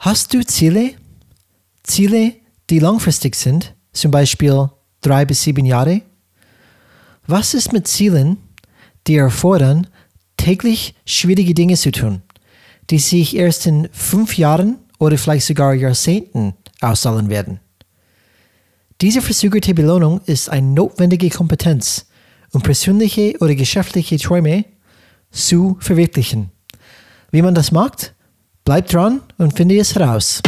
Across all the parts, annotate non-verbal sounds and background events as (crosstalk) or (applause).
Hast du Ziele? Ziele, die langfristig sind, zum Beispiel drei bis sieben Jahre? Was ist mit Zielen, die erfordern, täglich schwierige Dinge zu tun, die sich erst in fünf Jahren oder vielleicht sogar Jahrzehnten auszahlen werden? Diese verzögerte Belohnung ist eine notwendige Kompetenz, um persönliche oder geschäftliche Träume zu verwirklichen. Wie man das macht, bleibt dran und finde es heraus.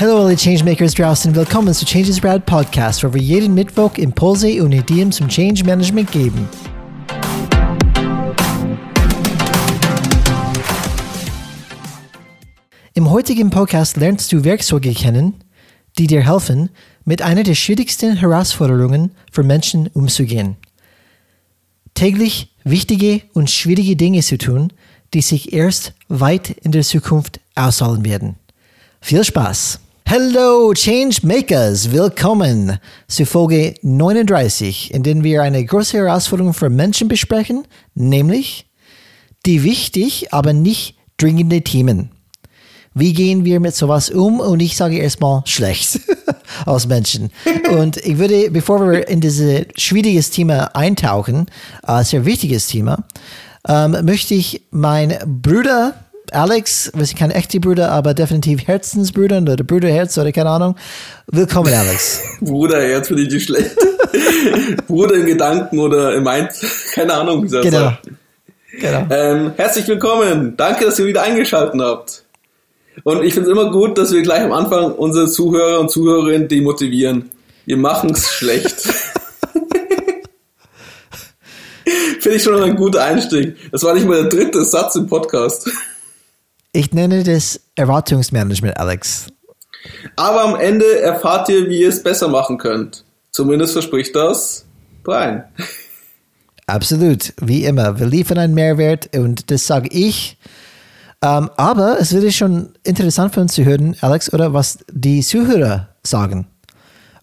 Hallo alle Changemakers draußen, willkommen zu Changes Brad Podcast, wo wir jeden Mittwoch Impulse und Ideen zum Change Management geben. Im heutigen Podcast lernst du Werkzeuge kennen, die dir helfen, mit einer der schwierigsten Herausforderungen für Menschen umzugehen. Täglich wichtige und schwierige Dinge zu tun, die sich erst weit in der Zukunft auszahlen werden. Viel Spaß! Hello Change Makers, willkommen zu Folge 39, in der wir eine große Herausforderung für Menschen besprechen, nämlich die wichtig, aber nicht dringende Themen. Wie gehen wir mit sowas um? Und ich sage erstmal schlecht (laughs) als Menschen. Und ich würde, bevor wir in dieses schwieriges Thema eintauchen, äh, sehr wichtiges Thema, ähm, möchte ich mein Bruder Alex, wir sind keine echte Brüder, aber definitiv Herzensbrüder oder Brüderherz oder keine Ahnung. Willkommen, Alex. (laughs) Bruderherz finde ich nicht schlecht. (laughs) Bruder in Gedanken oder im Mind, keine Ahnung, wie das Genau. sagt. Genau. Ähm, herzlich willkommen. Danke, dass ihr wieder eingeschaltet habt. Und ich finde es immer gut, dass wir gleich am Anfang unsere Zuhörer und Zuhörerinnen demotivieren. Wir machen es schlecht. (laughs) finde ich schon ein guter Einstieg. Das war nicht mal der dritte Satz im Podcast. Ich nenne das Erwartungsmanagement, Alex. Aber am Ende erfahrt ihr, wie ihr es besser machen könnt. Zumindest verspricht das Brian. Absolut, wie immer. Wir liefern einen Mehrwert und das sage ich. Ähm, aber es wäre schon interessant für uns zu hören, Alex, oder was die Zuhörer sagen.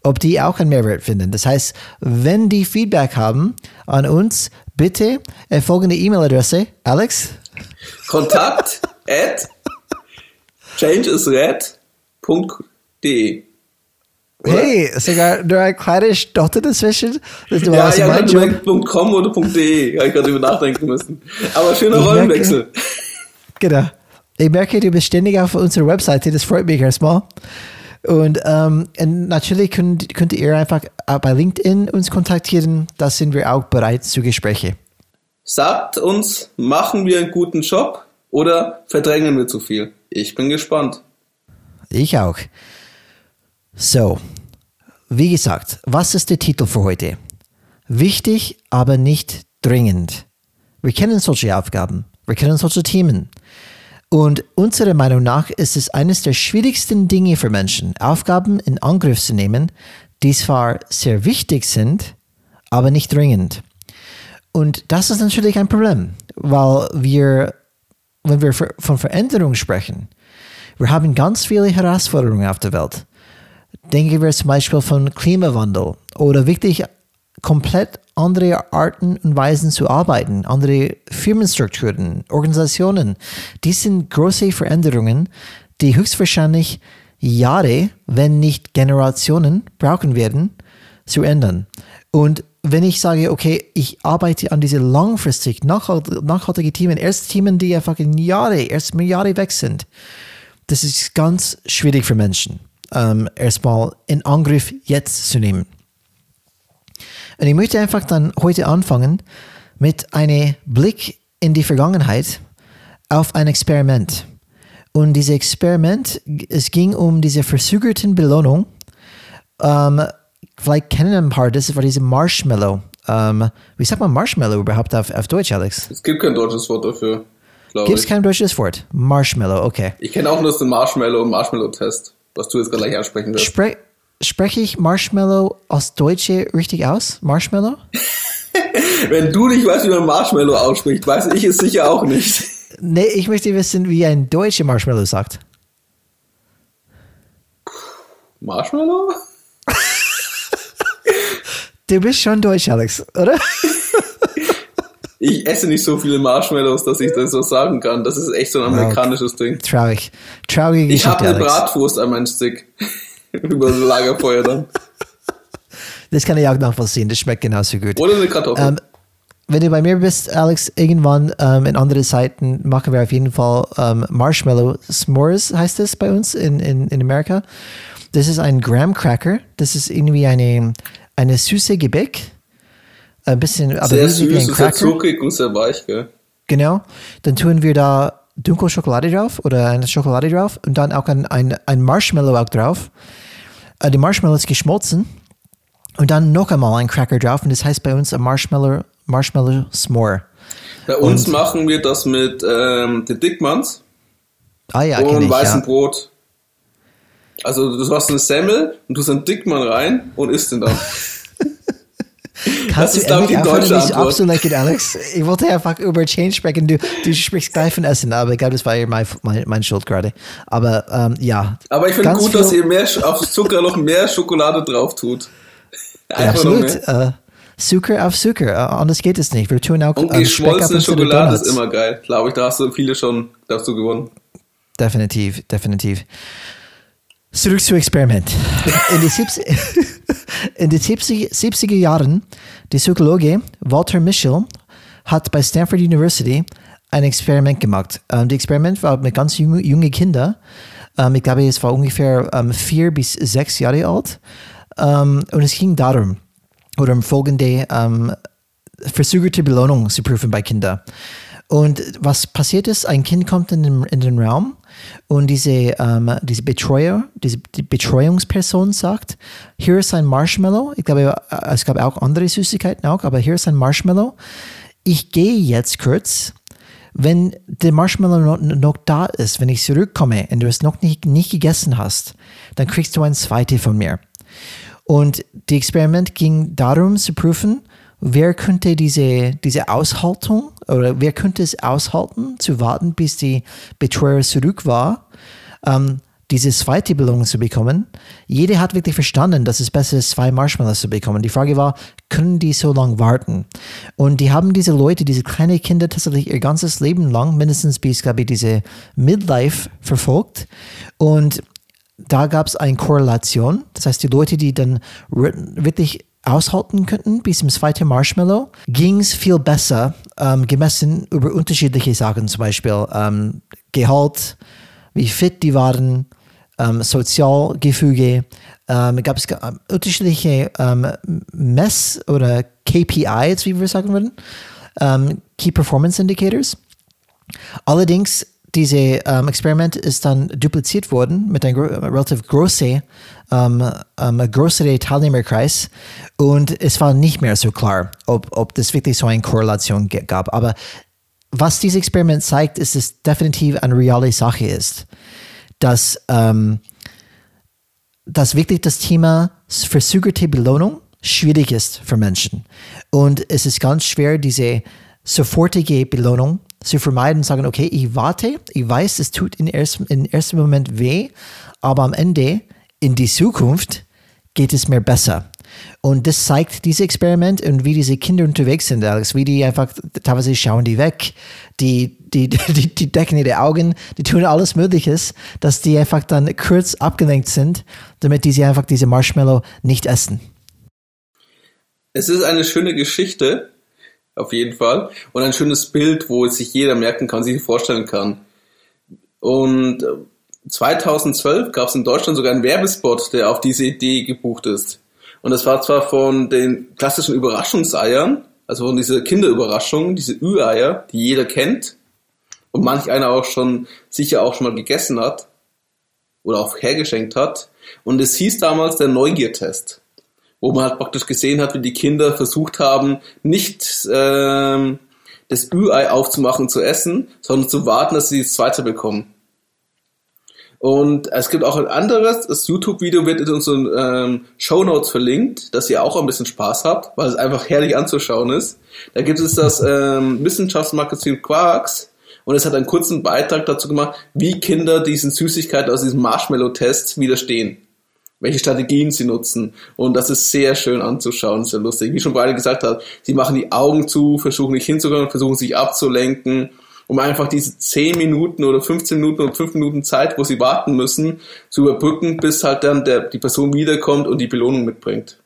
Ob die auch einen Mehrwert finden. Das heißt, wenn die Feedback haben an uns, bitte äh, folgende E-Mail-Adresse, Alex. Kontakt (laughs) at changeisred.de. Hey, sogar nur ein kleines Stotter dazwischen. Das war Ja, ja, mein Job. .com oder .de, habe ich gerade über nachdenken müssen. Aber schöner Rollenwechsel. Genau. Ich merke, du bist ständig auf unserer Webseite, das freut mich erstmal. Und, ähm, und natürlich könnt, könnt ihr einfach äh, bei LinkedIn uns kontaktieren, da sind wir auch bereit zu Gespräche. Sagt uns, machen wir einen guten Job oder verdrängen wir zu viel? Ich bin gespannt. Ich auch. So, wie gesagt, was ist der Titel für heute? Wichtig, aber nicht dringend. Wir kennen solche Aufgaben, wir kennen solche Themen. Und unserer Meinung nach ist es eines der schwierigsten Dinge für Menschen, Aufgaben in Angriff zu nehmen, die zwar sehr wichtig sind, aber nicht dringend. Und das ist natürlich ein Problem, weil wir, wenn wir von Veränderung sprechen, wir haben ganz viele Herausforderungen auf der Welt. Denken wir zum Beispiel von Klimawandel oder wirklich komplett andere Arten und Weisen zu arbeiten, andere Firmenstrukturen, Organisationen. Dies sind große Veränderungen, die höchstwahrscheinlich Jahre, wenn nicht Generationen brauchen werden, zu ändern. Und wenn ich sage, okay, ich arbeite an diese langfristig nachhalt- nachhaltige Themen, erst Themen, die einfach in Jahre, erst Jahre weg sind, das ist ganz schwierig für Menschen, ähm, erstmal in Angriff jetzt zu nehmen. Und ich möchte einfach dann heute anfangen mit einem Blick in die Vergangenheit auf ein Experiment. Und dieses Experiment, es ging um diese verzögerten Belohnung. Ähm, vielleicht kennen ein paar, das war diese Marshmallow. Ähm, wie sagt man Marshmallow überhaupt auf, auf Deutsch, Alex? Es gibt kein deutsches Wort dafür, Gibt es kein deutsches Wort? Marshmallow, okay. Ich kenne auch nur den Marshmallow und Marshmallow-Test, was du jetzt gleich ansprechen wirst. Spre spreche ich Marshmallow aus Deutsche richtig aus? Marshmallow? (laughs) Wenn du nicht weißt, wie man Marshmallow ausspricht, weiß ich es sicher auch nicht. (laughs) Nee, ich möchte wissen, wie ein deutscher Marshmallow sagt. Marshmallow? (laughs) Du bist schon deutsch, Alex, oder? Ich esse nicht so viele Marshmallows, dass ich das so sagen kann. Das ist echt so ein amerikanisches Ding. Traurig. Traurige Ich habe Geschichte, eine Alex. Bratwurst an meinem Stick. (laughs) Über das Lagerfeuer dann. Das kann ich auch nachvollziehen. Das schmeckt genauso gut. Oder eine Kartoffel. Ähm, wenn du bei mir bist, Alex, irgendwann ähm, in andere Zeiten machen wir auf jeden Fall ähm, Marshmallow S'mores, heißt es bei uns in, in, in Amerika. Das ist ein Graham Cracker. Das ist irgendwie eine, eine süße Gebäck. Ein bisschen, aber sehr wie süß, ein sehr zuckrig und sehr weich, gell? Genau. Dann tun wir da dunkle Schokolade drauf oder eine Schokolade drauf und dann auch ein, ein, ein Marshmallow auch drauf. Äh, die Marshmallow ist geschmolzen und dann noch einmal ein Cracker drauf und das heißt bei uns ein Marshmallow, Marshmallow S'more. Bei uns machen wir das mit ähm, den Dickmanns Ah ja, und ich, weißem ja. Brot. Also du hast eine Semmel und tust einen Dickmann rein und isst den dann. (laughs) Kannst ist, du glaub ich, die deutsche Antwort. abzulenken, Alex? Ich wollte einfach über Change sprechen. Du, du sprichst gleich von Essen, aber ich glaube, das war eher mein, mein, mein Schuld gerade. Aber ähm, ja. Aber ich finde gut, dass ihr mehr auf Zucker noch mehr Schokolade drauf tut. Noch Absolut. mehr. Äh, Zucker auf Zucker. Äh, anders geht es nicht. Wir tun auch Und Speck auf geschmolzene unsere Schokolade ist immer geil. Glaube ich, da hast du viele schon dazu gewonnen. Definitiv, definitiv. Zurück zu Experiment. In den 70, (laughs) in den 70, 70er Jahren, der Psychologe Walter Mischel hat bei Stanford University ein Experiment gemacht. Ähm, das Experiment war mit ganz junge, junge Kindern. Ähm, ich glaube, es war ungefähr ähm, vier bis sechs Jahre alt. Ähm, und es ging darum, oder um folgende ähm, verzögerte Belohnung zu prüfen bei Kindern. Und was passiert ist, ein Kind kommt in den, in den Raum und diese, ähm, diese Betreuer, diese die Betreuungsperson sagt, hier ist ein Marshmallow. Ich glaube, äh, es gab auch andere Süßigkeiten auch, aber hier ist ein Marshmallow. Ich gehe jetzt kurz. Wenn der Marshmallow noch, noch da ist, wenn ich zurückkomme und du es noch nicht, nicht gegessen hast, dann kriegst du ein zweites von mir. Und das Experiment ging darum zu prüfen, wer könnte diese, diese Aushaltung oder wer könnte es aushalten, zu warten, bis die Betreuer zurück war, ähm, diese zweite Belohnung zu bekommen. Jeder hat wirklich verstanden, dass es besser ist, zwei Marshmallows zu bekommen. Die Frage war, können die so lange warten? Und die haben diese Leute, diese kleinen Kinder tatsächlich ihr ganzes Leben lang, mindestens bis, glaube ich, diese Midlife verfolgt. Und da gab es eine Korrelation. Das heißt, die Leute, die dann wirklich aushalten könnten bis zum zweiten Marshmallow, ging es viel besser, ähm, gemessen über unterschiedliche Sachen, zum Beispiel ähm, Gehalt, wie fit die waren, ähm, Sozialgefüge. Ähm, gab es ähm, unterschiedliche ähm, Mess- oder KPIs, wie wir sagen würden, Key Performance Indicators. Allerdings, diese ähm, Experiment ist dann dupliziert worden mit einem gro relativ großen, ähm, ähm, größeren Teilnehmerkreis und es war nicht mehr so klar, ob, ob das wirklich so eine Korrelation gab. Aber was dieses Experiment zeigt, ist, dass es definitiv eine reale Sache ist, dass, ähm, dass wirklich das Thema verzögerte Belohnung schwierig ist für Menschen. Und es ist ganz schwer, diese sofortige Belohnung zu vermeiden sagen, okay, ich warte, ich weiß, es tut im ersten, ersten Moment weh, aber am Ende, in die Zukunft, geht es mir besser. Und das zeigt dieses Experiment und wie diese Kinder unterwegs sind, Alex, wie die einfach, teilweise schauen die weg, die, die, (laughs) die, die decken ihre Augen, die tun alles Mögliches, dass die einfach dann kurz abgelenkt sind, damit die sie einfach diese Marshmallow nicht essen. Es ist eine schöne Geschichte, auf jeden Fall, und ein schönes Bild, wo sich jeder merken kann, sich vorstellen kann. Und äh, 2012 gab es in Deutschland sogar einen Werbespot, der auf diese Idee gebucht ist. Und das war zwar von den klassischen Überraschungseiern, also von dieser Kinderüberraschung, diese Ü-Eier, die jeder kennt und manch einer auch schon sicher auch schon mal gegessen hat oder auch hergeschenkt hat. Und es hieß damals der Neugiertest, wo man halt praktisch gesehen hat, wie die Kinder versucht haben, nicht ähm, das Ü-Ei aufzumachen und zu essen, sondern zu warten, dass sie das zweite bekommen. Und es gibt auch ein anderes, das YouTube-Video wird in unseren ähm, Show Notes verlinkt, dass ihr auch ein bisschen Spaß habt, weil es einfach herrlich anzuschauen ist. Da gibt es das ähm, Wissenschaftsmagazin Quarks und es hat einen kurzen Beitrag dazu gemacht, wie Kinder diesen Süßigkeiten aus diesem Marshmallow-Test widerstehen. Welche Strategien sie nutzen. Und das ist sehr schön anzuschauen, sehr lustig. Wie schon beide gesagt hat, sie machen die Augen zu, versuchen nicht hinzukommen, versuchen sich abzulenken, um einfach diese 10 Minuten oder 15 Minuten oder 5 Minuten Zeit, wo sie warten müssen, zu überbrücken, bis halt dann der, die Person wiederkommt und die Belohnung mitbringt.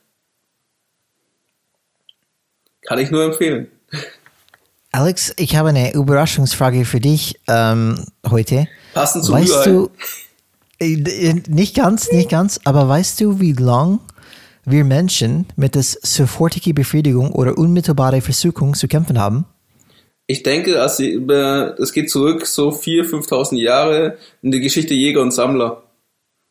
Kann ich nur empfehlen. Alex, ich habe eine Überraschungsfrage für dich ähm, heute. Passend zu weißt Rührei. du, nicht ganz, nicht ganz, aber weißt du, wie lang wir Menschen mit der sofortige Befriedigung oder unmittelbare Versuchung zu kämpfen haben? Ich denke, also es geht zurück so 4.000, 5.000 Jahre in die Geschichte Jäger und Sammler.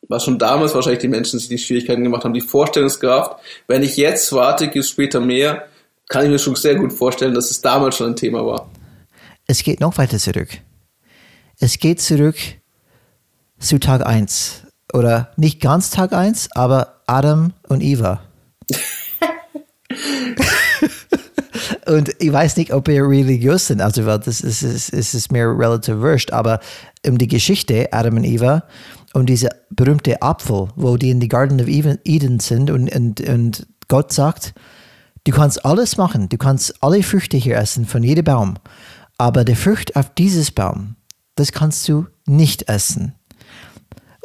Was schon damals wahrscheinlich die Menschen sich die Schwierigkeiten gemacht haben, die Vorstellungskraft. Wenn ich jetzt warte, gibt es später mehr, kann ich mir schon sehr gut vorstellen, dass es damals schon ein Thema war. Es geht noch weiter zurück. Es geht zurück zu Tag 1. Oder nicht ganz Tag 1, aber Adam und Eva. (laughs) und ich weiß nicht, ob wir religiös sind, also das ist, ist, ist, ist mir relativ wurscht, aber um die Geschichte Adam und Eva, um diese berühmte Apfel, wo die in die Garden of Eden sind und, und, und Gott sagt, du kannst alles machen, du kannst alle Früchte hier essen von jedem Baum, aber die Frucht auf dieses Baum, das kannst du nicht essen.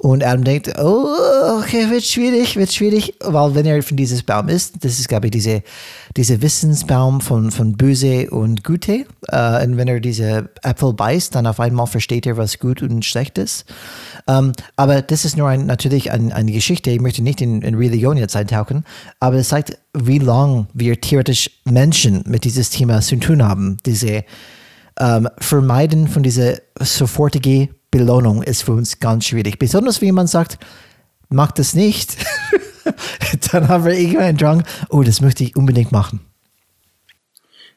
Und Adam denkt, oh, okay, wird schwierig, wird schwierig, weil wenn er von dieses Baum ist, das ist, glaube ich, diese, diese Wissensbaum von, von Böse und Gute. Äh, und wenn er diese Äpfel beißt, dann auf einmal versteht er, was gut und schlecht ist. Ähm, aber das ist nur ein, natürlich ein, eine Geschichte. Ich möchte nicht in, in Religion jetzt eintauchen, aber es zeigt, wie lange wir theoretisch Menschen mit dieses Thema zu tun haben. Diese ähm, Vermeiden von dieser sofortigen Belohnung ist für uns ganz schwierig. Besonders wenn jemand sagt, mag das nicht, (laughs) dann haben wir irgendwann einen Drang, oh, das möchte ich unbedingt machen.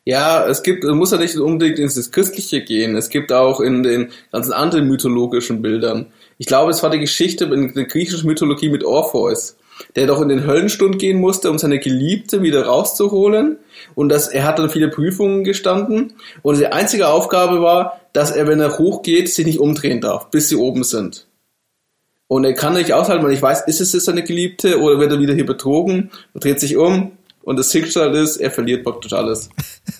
Ja, es gibt, muss ja nicht unbedingt ins Christliche gehen. Es gibt auch in den ganzen anderen mythologischen Bildern. Ich glaube, es war die Geschichte in der griechischen Mythologie mit Orpheus, der doch in den Höllenstund gehen musste, um seine Geliebte wieder rauszuholen. Und das, er hat dann viele Prüfungen gestanden. Und die einzige Aufgabe war, dass er, wenn er hochgeht, sich nicht umdrehen darf, bis sie oben sind. Und er kann nicht aushalten, weil ich weiß, ist es jetzt seine Geliebte oder wird er wieder hier betrogen und dreht sich um und das Schicksal ist, er verliert praktisch alles.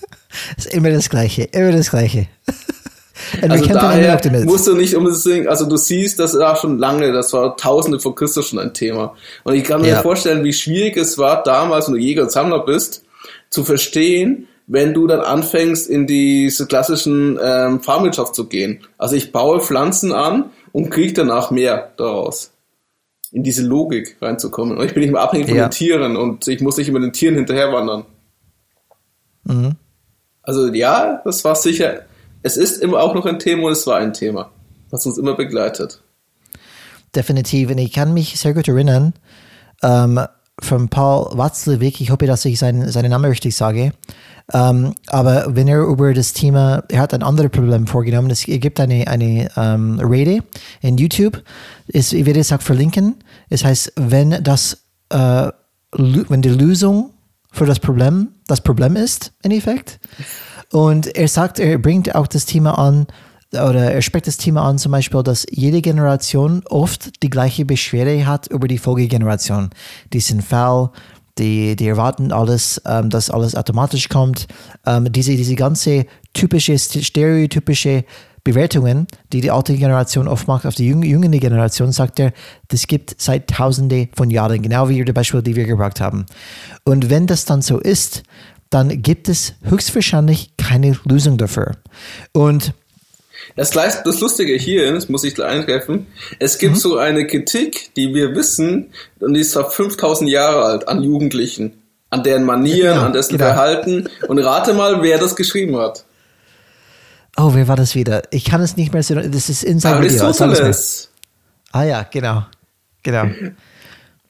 (laughs) ist immer das Gleiche, immer das Gleiche. Also daher musst du nicht unbedingt, also du siehst, das war schon lange, das war Tausende vor Christus schon ein Thema. Und ich kann mir ja. vorstellen, wie schwierig es war damals, wenn du Jäger und Sammler bist, zu verstehen, wenn du dann anfängst, in diese klassischen ähm, Farmwirtschaft zu gehen. Also ich baue Pflanzen an und kriege danach mehr daraus. In diese Logik reinzukommen. Und ich bin nicht mehr abhängig von ja. den Tieren und ich muss nicht immer den Tieren hinterherwandern. Mhm. Also ja, das war sicher, es ist immer auch noch ein Thema und es war ein Thema, was uns immer begleitet. Definitiv. Und ich kann mich sehr gut erinnern, ähm, von Paul Watzlawick, ich hoffe, dass ich seinen, seinen Namen richtig sage, ähm, aber wenn er über das Thema, er hat ein anderes Problem vorgenommen, es gibt eine, eine ähm, Rede in YouTube, ist, ich werde es auch verlinken, es heißt, wenn das, äh, wenn die Lösung für das Problem das Problem ist, im Effekt. Und er sagt, er bringt auch das Thema an, oder er spricht das Thema an, zum Beispiel, dass jede Generation oft die gleiche Beschwerde hat über die Folgegeneration. Die sind faul, die, die erwarten alles, ähm, dass alles automatisch kommt. Ähm, diese, diese ganze typische, stereotypische Bewertungen, die die alte Generation oft macht auf die jüngere Generation, sagt er, das gibt seit Tausende von Jahren, genau wie die Beispiele, die wir gebracht haben. Und wenn das dann so ist, dann gibt es höchstwahrscheinlich keine Lösung dafür. Und das, das Lustige hier ist, muss ich eingreifen, es gibt mhm. so eine Kritik, die wir wissen, und die ist zwar 5000 Jahre alt, an Jugendlichen, an deren Manieren, ja, an dessen genau. Verhalten. Und rate mal, wer das geschrieben hat. Oh, wer war das wieder? Ich kann es nicht mehr so. Das ist Inside Aristoteles. Ah ja, genau. Genau. (laughs)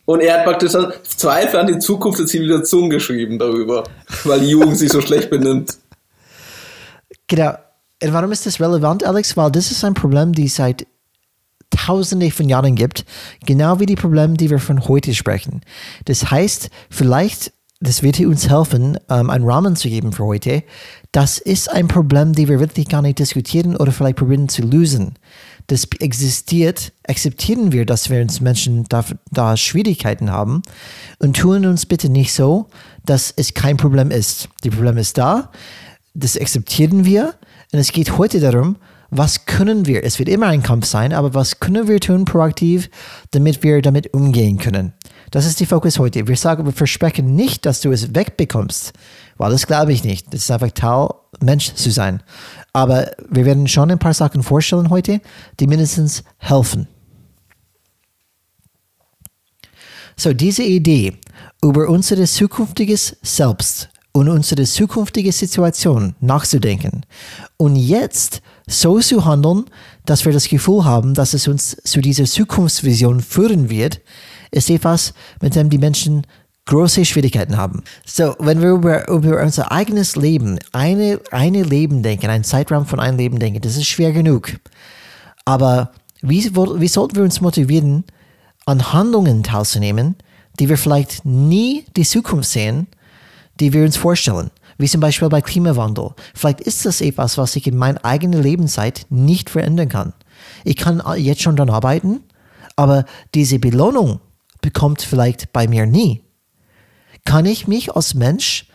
Und er hat praktisch Zweifel an die Zukunft der Zivilisation geschrieben darüber, weil die Jugend sich so schlecht benimmt. (laughs) Genau. Und warum ist das relevant, Alex? Weil das ist ein Problem, die seit Tausende von Jahren gibt, genau wie die Probleme, die wir von heute sprechen. Das heißt, vielleicht, das wird uns helfen, ähm, einen Rahmen zu geben für heute. Das ist ein Problem, die wir wirklich gar nicht diskutieren oder vielleicht probieren zu lösen. Das existiert, akzeptieren wir, dass wir uns Menschen da, da Schwierigkeiten haben und tun uns bitte nicht so, dass es kein Problem ist. Die Problem ist da, das akzeptieren wir und es geht heute darum, was können wir, es wird immer ein Kampf sein, aber was können wir tun proaktiv, damit wir damit umgehen können. Das ist die Fokus heute. Wir sagen, wir versprechen nicht, dass du es wegbekommst, weil das glaube ich nicht. Das ist einfach Teil, Mensch zu sein. Aber wir werden schon ein paar Sachen vorstellen heute, die mindestens helfen. So, diese Idee über unser zukünftiges Selbst und unsere zukünftige Situation nachzudenken und jetzt so zu handeln, dass wir das Gefühl haben, dass es uns zu dieser Zukunftsvision führen wird, ist etwas, mit dem die Menschen große Schwierigkeiten haben. So, wenn wir über, über unser eigenes Leben, eine, eine Leben denken, einen Zeitraum von einem Leben denken, das ist schwer genug. Aber wie, wie sollten wir uns motivieren, an Handlungen teilzunehmen, die wir vielleicht nie die Zukunft sehen, die wir uns vorstellen. Wie zum Beispiel bei Klimawandel. Vielleicht ist das etwas, was ich in meiner eigenen Lebenszeit nicht verändern kann. Ich kann jetzt schon daran arbeiten, aber diese Belohnung bekommt vielleicht bei mir nie. Kann ich mich als Mensch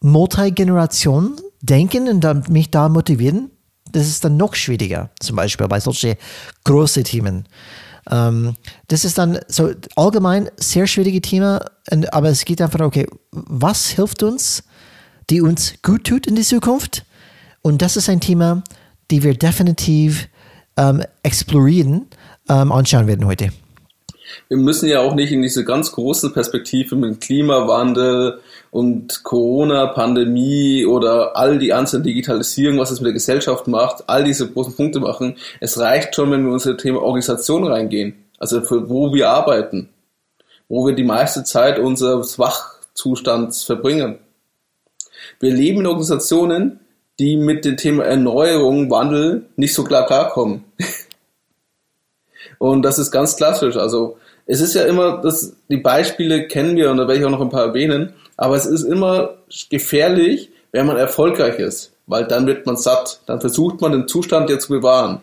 Multigeneration denken und mich da motivieren? Das ist dann noch schwieriger, zum Beispiel bei solchen großen Themen. Ähm, das ist dann so allgemein sehr schwierige Thema, aber es geht einfach, okay, was hilft uns, die uns gut tut in die Zukunft? Und das ist ein Thema, die wir definitiv ähm, explorieren, ähm, anschauen werden heute. Wir müssen ja auch nicht in diese ganz großen Perspektive mit Klimawandel und Corona-Pandemie oder all die einzelnen Digitalisierung, was es mit der Gesellschaft macht, all diese großen Punkte machen. Es reicht schon, wenn wir unser Thema Organisation reingehen, also für wo wir arbeiten, wo wir die meiste Zeit unseres Wachzustands verbringen. Wir leben in Organisationen, die mit dem Thema Erneuerung, Wandel nicht so klar klarkommen. (laughs) Und das ist ganz klassisch. Also es ist ja immer, das, die Beispiele kennen wir und da werde ich auch noch ein paar erwähnen, aber es ist immer gefährlich, wenn man erfolgreich ist, weil dann wird man satt. Dann versucht man den Zustand ja zu bewahren.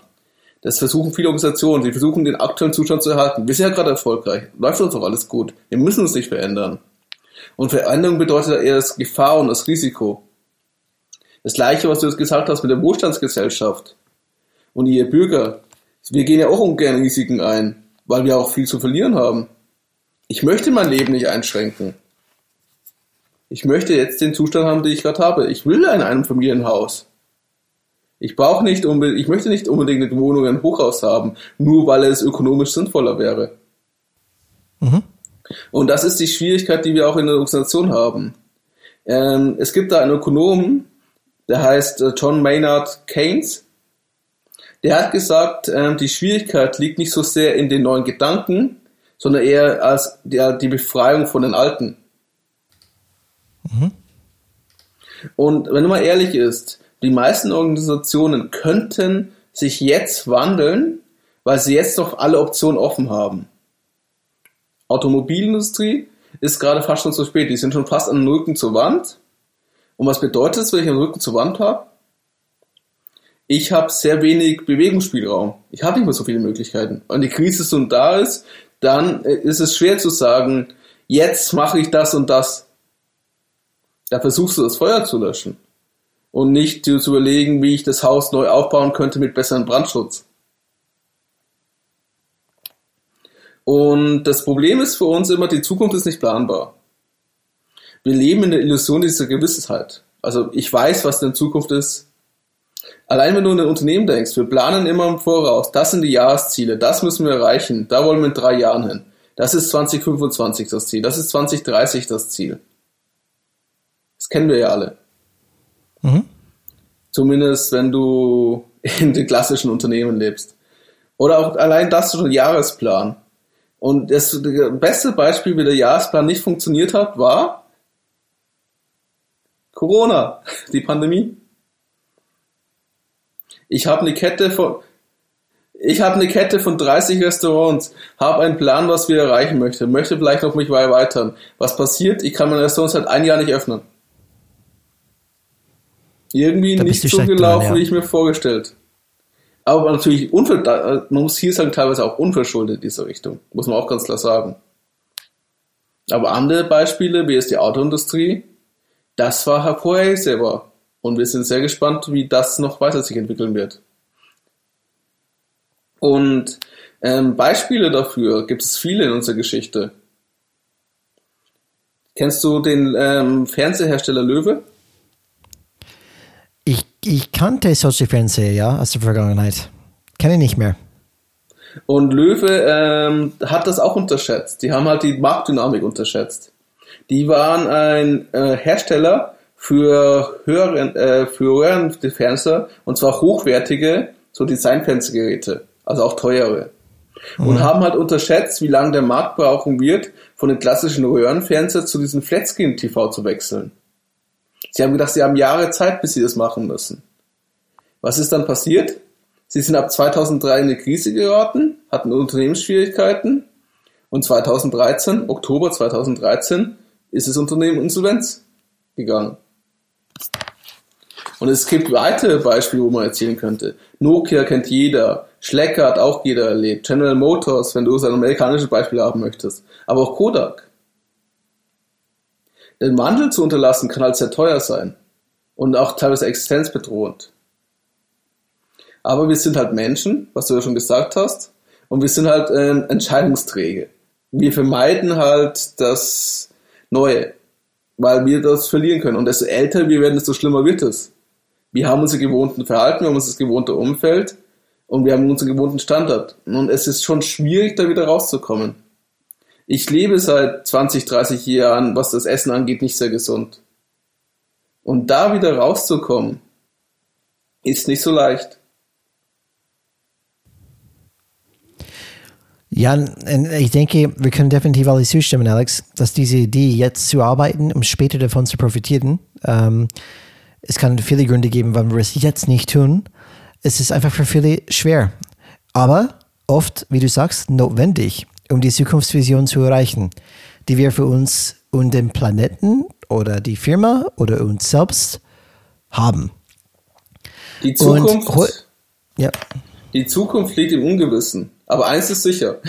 Das versuchen viele Organisationen. Sie versuchen den aktuellen Zustand zu erhalten. Wir sind ja gerade erfolgreich. Läuft uns doch alles gut. Wir müssen uns nicht verändern. Und Veränderung bedeutet eher das Gefahr und das Risiko. Das gleiche, was du jetzt gesagt hast mit der Wohlstandsgesellschaft und ihr Bürger. Wir gehen ja auch ungern Risiken ein, weil wir auch viel zu verlieren haben. Ich möchte mein Leben nicht einschränken. Ich möchte jetzt den Zustand haben, den ich gerade habe. Ich will in einem Familienhaus. Ich brauche nicht unbedingt, ich möchte nicht unbedingt eine Wohnung im Hochhaus haben, nur weil es ökonomisch sinnvoller wäre. Mhm. Und das ist die Schwierigkeit, die wir auch in der Organisation haben. Ähm, es gibt da einen Ökonomen, der heißt äh, John Maynard Keynes. Der hat gesagt, äh, die Schwierigkeit liegt nicht so sehr in den neuen Gedanken, sondern eher als die, die Befreiung von den alten. Mhm. Und wenn man ehrlich ist, die meisten Organisationen könnten sich jetzt wandeln, weil sie jetzt noch alle Optionen offen haben. Automobilindustrie ist gerade fast schon zu spät. Die sind schon fast an den Rücken zur Wand. Und was bedeutet es, wenn ich einen Rücken zur Wand habe? Ich habe sehr wenig Bewegungsspielraum. Ich habe nicht mehr so viele Möglichkeiten. Wenn die Krise so da ist, dann ist es schwer zu sagen, jetzt mache ich das und das da versuchst du das Feuer zu löschen und nicht zu überlegen, wie ich das Haus neu aufbauen könnte mit besserem Brandschutz. Und das Problem ist für uns immer, die Zukunft ist nicht planbar. Wir leben in der Illusion dieser Gewissheit. Also ich weiß, was in Zukunft ist. Allein wenn du in ein Unternehmen denkst, wir planen immer im Voraus, das sind die Jahresziele, das müssen wir erreichen, da wollen wir in drei Jahren hin. Das ist 2025 das Ziel, das ist 2030 das Ziel. Das kennen wir ja alle. Mhm. Zumindest wenn du (laughs) in den klassischen Unternehmen lebst. Oder auch allein das schon Jahresplan. Und das, das beste Beispiel, wie der Jahresplan nicht funktioniert hat, war Corona, die Pandemie. Ich habe eine Kette von ich habe eine Kette von 30 Restaurants, habe einen Plan, was wir erreichen möchten, möchte vielleicht noch mich erweitern. Was passiert? Ich kann mein Restaurant seit ein Jahr nicht öffnen. Irgendwie da nicht so gelaufen, dran, ja. wie ich mir vorgestellt. Aber natürlich, man muss hier sagen, teilweise auch unverschuldet in dieser Richtung. Muss man auch ganz klar sagen. Aber andere Beispiele, wie es die Autoindustrie, das war hervorhebbar. Und wir sind sehr gespannt, wie das noch weiter sich entwickeln wird. Und ähm, Beispiele dafür gibt es viele in unserer Geschichte. Kennst du den ähm, Fernsehersteller Löwe? Ich, ich kannte solche Fernseher, ja, aus der Vergangenheit. Kenne ich nicht mehr. Und Löwe ähm, hat das auch unterschätzt. Die haben halt die Marktdynamik unterschätzt. Die waren ein äh, Hersteller für höheren, äh, für höheren Fernseher und zwar hochwertige so Designfernsehgeräte, also auch teure. Mhm. Und haben halt unterschätzt, wie lange der Markt brauchen wird, von den klassischen Röhrenfernseher zu diesem Flatscreen TV zu wechseln. Sie haben gedacht, sie haben Jahre Zeit, bis sie das machen müssen. Was ist dann passiert? Sie sind ab 2003 in eine Krise geraten, hatten Unternehmensschwierigkeiten und 2013, Oktober 2013, ist das Unternehmen Insolvenz gegangen. Und es gibt weitere Beispiele, wo man erzählen könnte. Nokia kennt jeder, Schlecker hat auch jeder erlebt, General Motors, wenn du so ein amerikanisches Beispiel haben möchtest, aber auch Kodak. Den Wandel zu unterlassen kann halt sehr teuer sein und auch teilweise existenzbedrohend. Aber wir sind halt Menschen, was du ja schon gesagt hast, und wir sind halt äh, Entscheidungsträger. Wir vermeiden halt das Neue, weil wir das verlieren können. Und desto älter wir werden, desto schlimmer wird es. Wir haben unsere gewohnten Verhalten, wir haben unser gewohnte Umfeld und wir haben unseren gewohnten Standard. Und es ist schon schwierig, da wieder rauszukommen. Ich lebe seit 20, 30 Jahren, was das Essen angeht, nicht sehr gesund. Und da wieder rauszukommen, ist nicht so leicht. Ja, ich denke, wir können definitiv alle zustimmen, Alex, dass diese Idee, jetzt zu arbeiten, um später davon zu profitieren, ähm, es kann viele Gründe geben, warum wir es jetzt nicht tun. Es ist einfach für viele schwer, aber oft, wie du sagst, notwendig, um die Zukunftsvision zu erreichen, die wir für uns und den Planeten oder die Firma oder uns selbst haben. Die Zukunft, und, ja. die Zukunft liegt im Ungewissen. Aber eins ist sicher.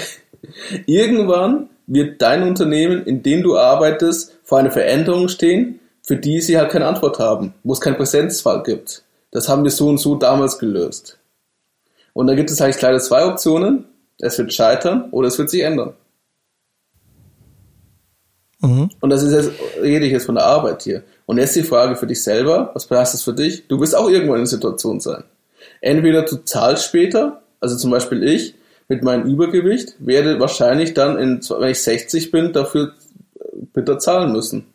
Irgendwann wird dein Unternehmen, in dem du arbeitest, vor einer Veränderung stehen, für die sie halt keine Antwort haben, wo es keinen Präsenzfall gibt. Das haben wir so und so damals gelöst. Und da gibt es eigentlich leider zwei Optionen. Es wird scheitern oder es wird sich ändern. Mhm. Und das ist jetzt, rede ich jetzt von der Arbeit hier. Und jetzt die Frage für dich selber, was heißt das für dich? Du wirst auch irgendwann in einer Situation sein. Entweder du zahlst später, also zum Beispiel ich, mit meinem Übergewicht werde wahrscheinlich dann, in, wenn ich 60 bin, dafür bitter zahlen müssen,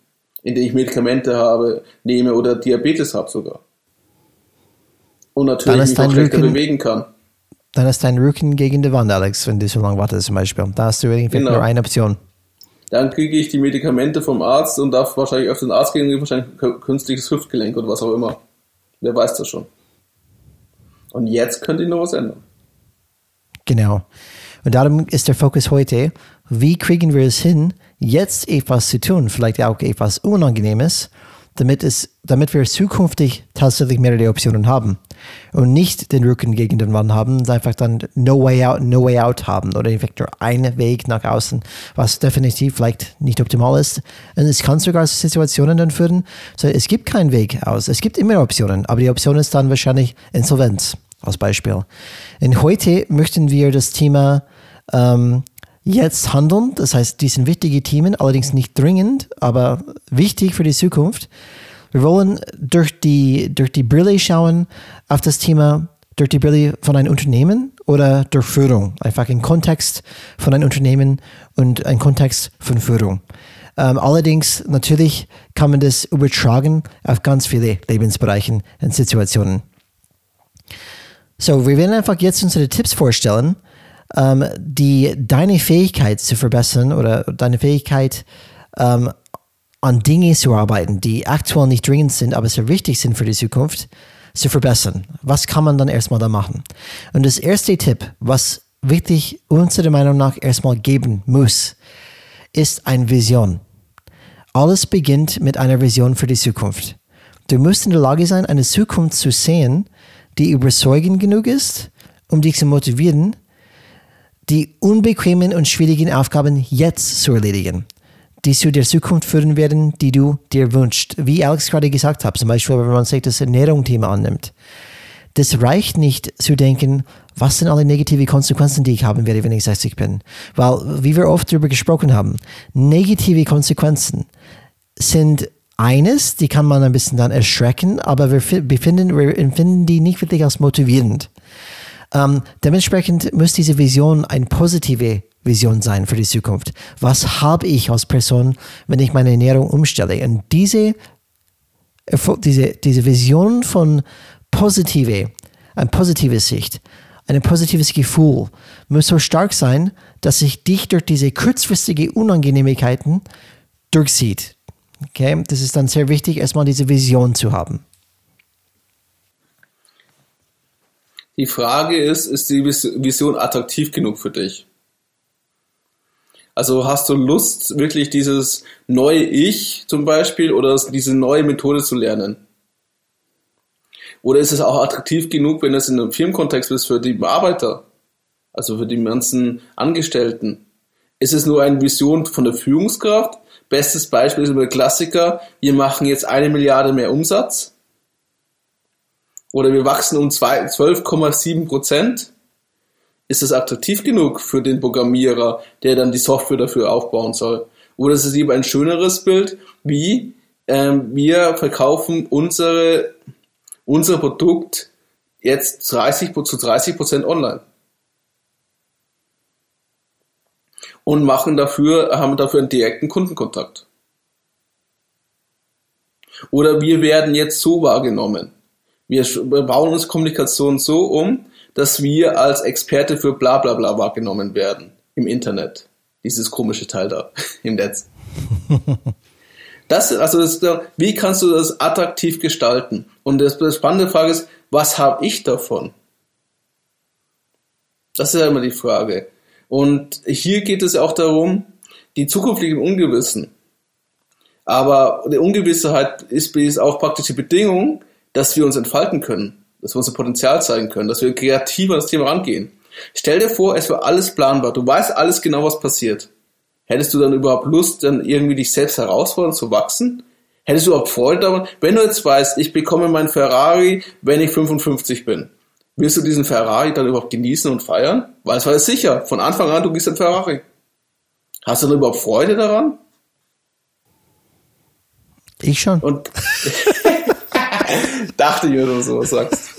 indem ich Medikamente habe, nehme oder Diabetes habe sogar. Und natürlich mich auch schlechter Rücken, bewegen kann. Dann ist dein Rücken gegen die Wand, Alex, wenn du so lange wartest zum Beispiel. Da hast du irgendwie genau. nur eine Option. Dann kriege ich die Medikamente vom Arzt und darf wahrscheinlich auf den Arzt gehen, wahrscheinlich künstliches Hüftgelenk oder was auch immer. Wer weiß das schon. Und jetzt könnte ich noch was ändern. Genau. Und darum ist der Fokus heute, wie kriegen wir es hin, jetzt etwas zu tun, vielleicht auch etwas Unangenehmes, damit, es, damit wir zukünftig tatsächlich mehrere Optionen haben und nicht den Rücken gegen den Wand haben einfach dann no way out, no way out haben oder einfach nur einen Weg nach außen, was definitiv vielleicht nicht optimal ist. Und es kann sogar Situationen dann führen, so es gibt keinen Weg aus. Es gibt immer Optionen, aber die Option ist dann wahrscheinlich Insolvenz als Beispiel. Und heute möchten wir das Thema ähm, jetzt handeln. Das heißt, die sind wichtige Themen, allerdings nicht dringend, aber wichtig für die Zukunft. Wir wollen durch die, durch die Brille schauen auf das Thema, durch die Brille von einem Unternehmen oder durch Führung. Einfach im Kontext von einem Unternehmen und ein Kontext von Führung. Ähm, allerdings, natürlich kann man das übertragen auf ganz viele Lebensbereiche und Situationen. So, wir werden einfach jetzt unsere Tipps vorstellen, ähm, die deine Fähigkeit zu verbessern oder deine Fähigkeit ähm, an Dinge zu arbeiten, die aktuell nicht dringend sind, aber sehr wichtig sind für die Zukunft, zu verbessern. Was kann man dann erstmal da machen? Und das erste Tipp, was wirklich unserer Meinung nach erstmal geben muss, ist eine Vision. Alles beginnt mit einer Vision für die Zukunft. Du musst in der Lage sein, eine Zukunft zu sehen, die überzeugend genug ist um dich zu motivieren, die unbequemen und schwierigen Aufgaben jetzt zu erledigen, die zu der Zukunft führen werden, die du dir wünschst. Wie Alex gerade gesagt hat, zum Beispiel, wenn man sich das Ernährung-Thema annimmt. Das reicht nicht zu denken, was sind alle negative Konsequenzen, die ich haben werde, wenn ich 60 bin. Weil, wie wir oft darüber gesprochen haben, negative Konsequenzen sind eines, die kann man ein bisschen dann erschrecken, aber wir, befinden, wir empfinden die nicht wirklich als motivierend. Ähm, dementsprechend muss diese Vision eine positive Vision sein für die Zukunft. Was habe ich als Person, wenn ich meine Ernährung umstelle? Und diese, diese, diese Vision von positive, eine positive Sicht, ein positives Gefühl muss so stark sein, dass sich dich durch diese kurzfristige Unangenehmigkeiten durchzieht. Okay, das ist dann sehr wichtig, erstmal diese Vision zu haben. Die Frage ist, ist die Vision attraktiv genug für dich? Also hast du Lust, wirklich dieses neue Ich zum Beispiel oder diese neue Methode zu lernen? Oder ist es auch attraktiv genug, wenn es in einem Firmenkontext ist für die Arbeiter, also für die ganzen Angestellten? Ist es nur eine Vision von der Führungskraft? Bestes Beispiel ist immer der Klassiker, wir machen jetzt eine Milliarde mehr Umsatz. Oder wir wachsen um 12,7 Prozent. Ist das attraktiv genug für den Programmierer, der dann die Software dafür aufbauen soll? Oder ist es lieber ein schöneres Bild, wie ähm, wir verkaufen unsere, unser Produkt jetzt 30, zu 30 Prozent online? und machen dafür, haben dafür einen direkten Kundenkontakt. Oder wir werden jetzt so wahrgenommen. Wir bauen uns Kommunikation so um, dass wir als Experte für bla bla bla wahrgenommen werden im Internet. Dieses komische Teil da (laughs) im Netz. (laughs) Das, also das, wie kannst du das attraktiv gestalten? Und das, das spannende Frage ist, was habe ich davon? Das ist ja immer die Frage. Und hier geht es auch darum, die zukünftigen Ungewissen. Aber die Ungewissheit ist, ist auch praktisch die Bedingung, dass wir uns entfalten können, dass wir unser Potenzial zeigen können, dass wir kreativer an das Thema rangehen. Stell dir vor, es wäre alles planbar. Du weißt alles genau, was passiert. Hättest du dann überhaupt Lust, dann irgendwie dich selbst herausfordern zu wachsen? Hättest du überhaupt Freude daran? Wenn du jetzt weißt, ich bekomme mein Ferrari, wenn ich 55 bin, Wirst du diesen Ferrari dann überhaupt genießen und feiern? Weil es war ja sicher, von Anfang an, du gehst ein Ferrari. Hast du dann überhaupt Freude daran? Ich schon. Und (laughs) (laughs) dachte ich, wenn du sowas sagst.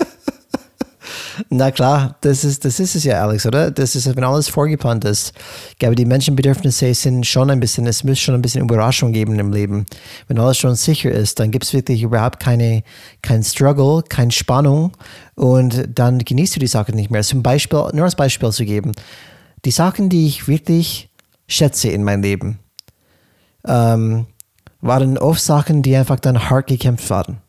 Na klar, das ist, das ist es ja, Alex, oder? Das ist, wenn alles vorgeplant ist. Ich glaube, die Menschenbedürfnisse sind schon ein bisschen, es muss schon ein bisschen Überraschung geben im Leben. Wenn alles schon sicher ist, dann gibt es wirklich überhaupt keine, kein Struggle, keine Spannung und dann genießt du die Sachen nicht mehr. Zum Beispiel, nur als Beispiel zu geben, die Sachen, die ich wirklich schätze in meinem Leben, ähm, waren oft Sachen, die einfach dann hart gekämpft waren.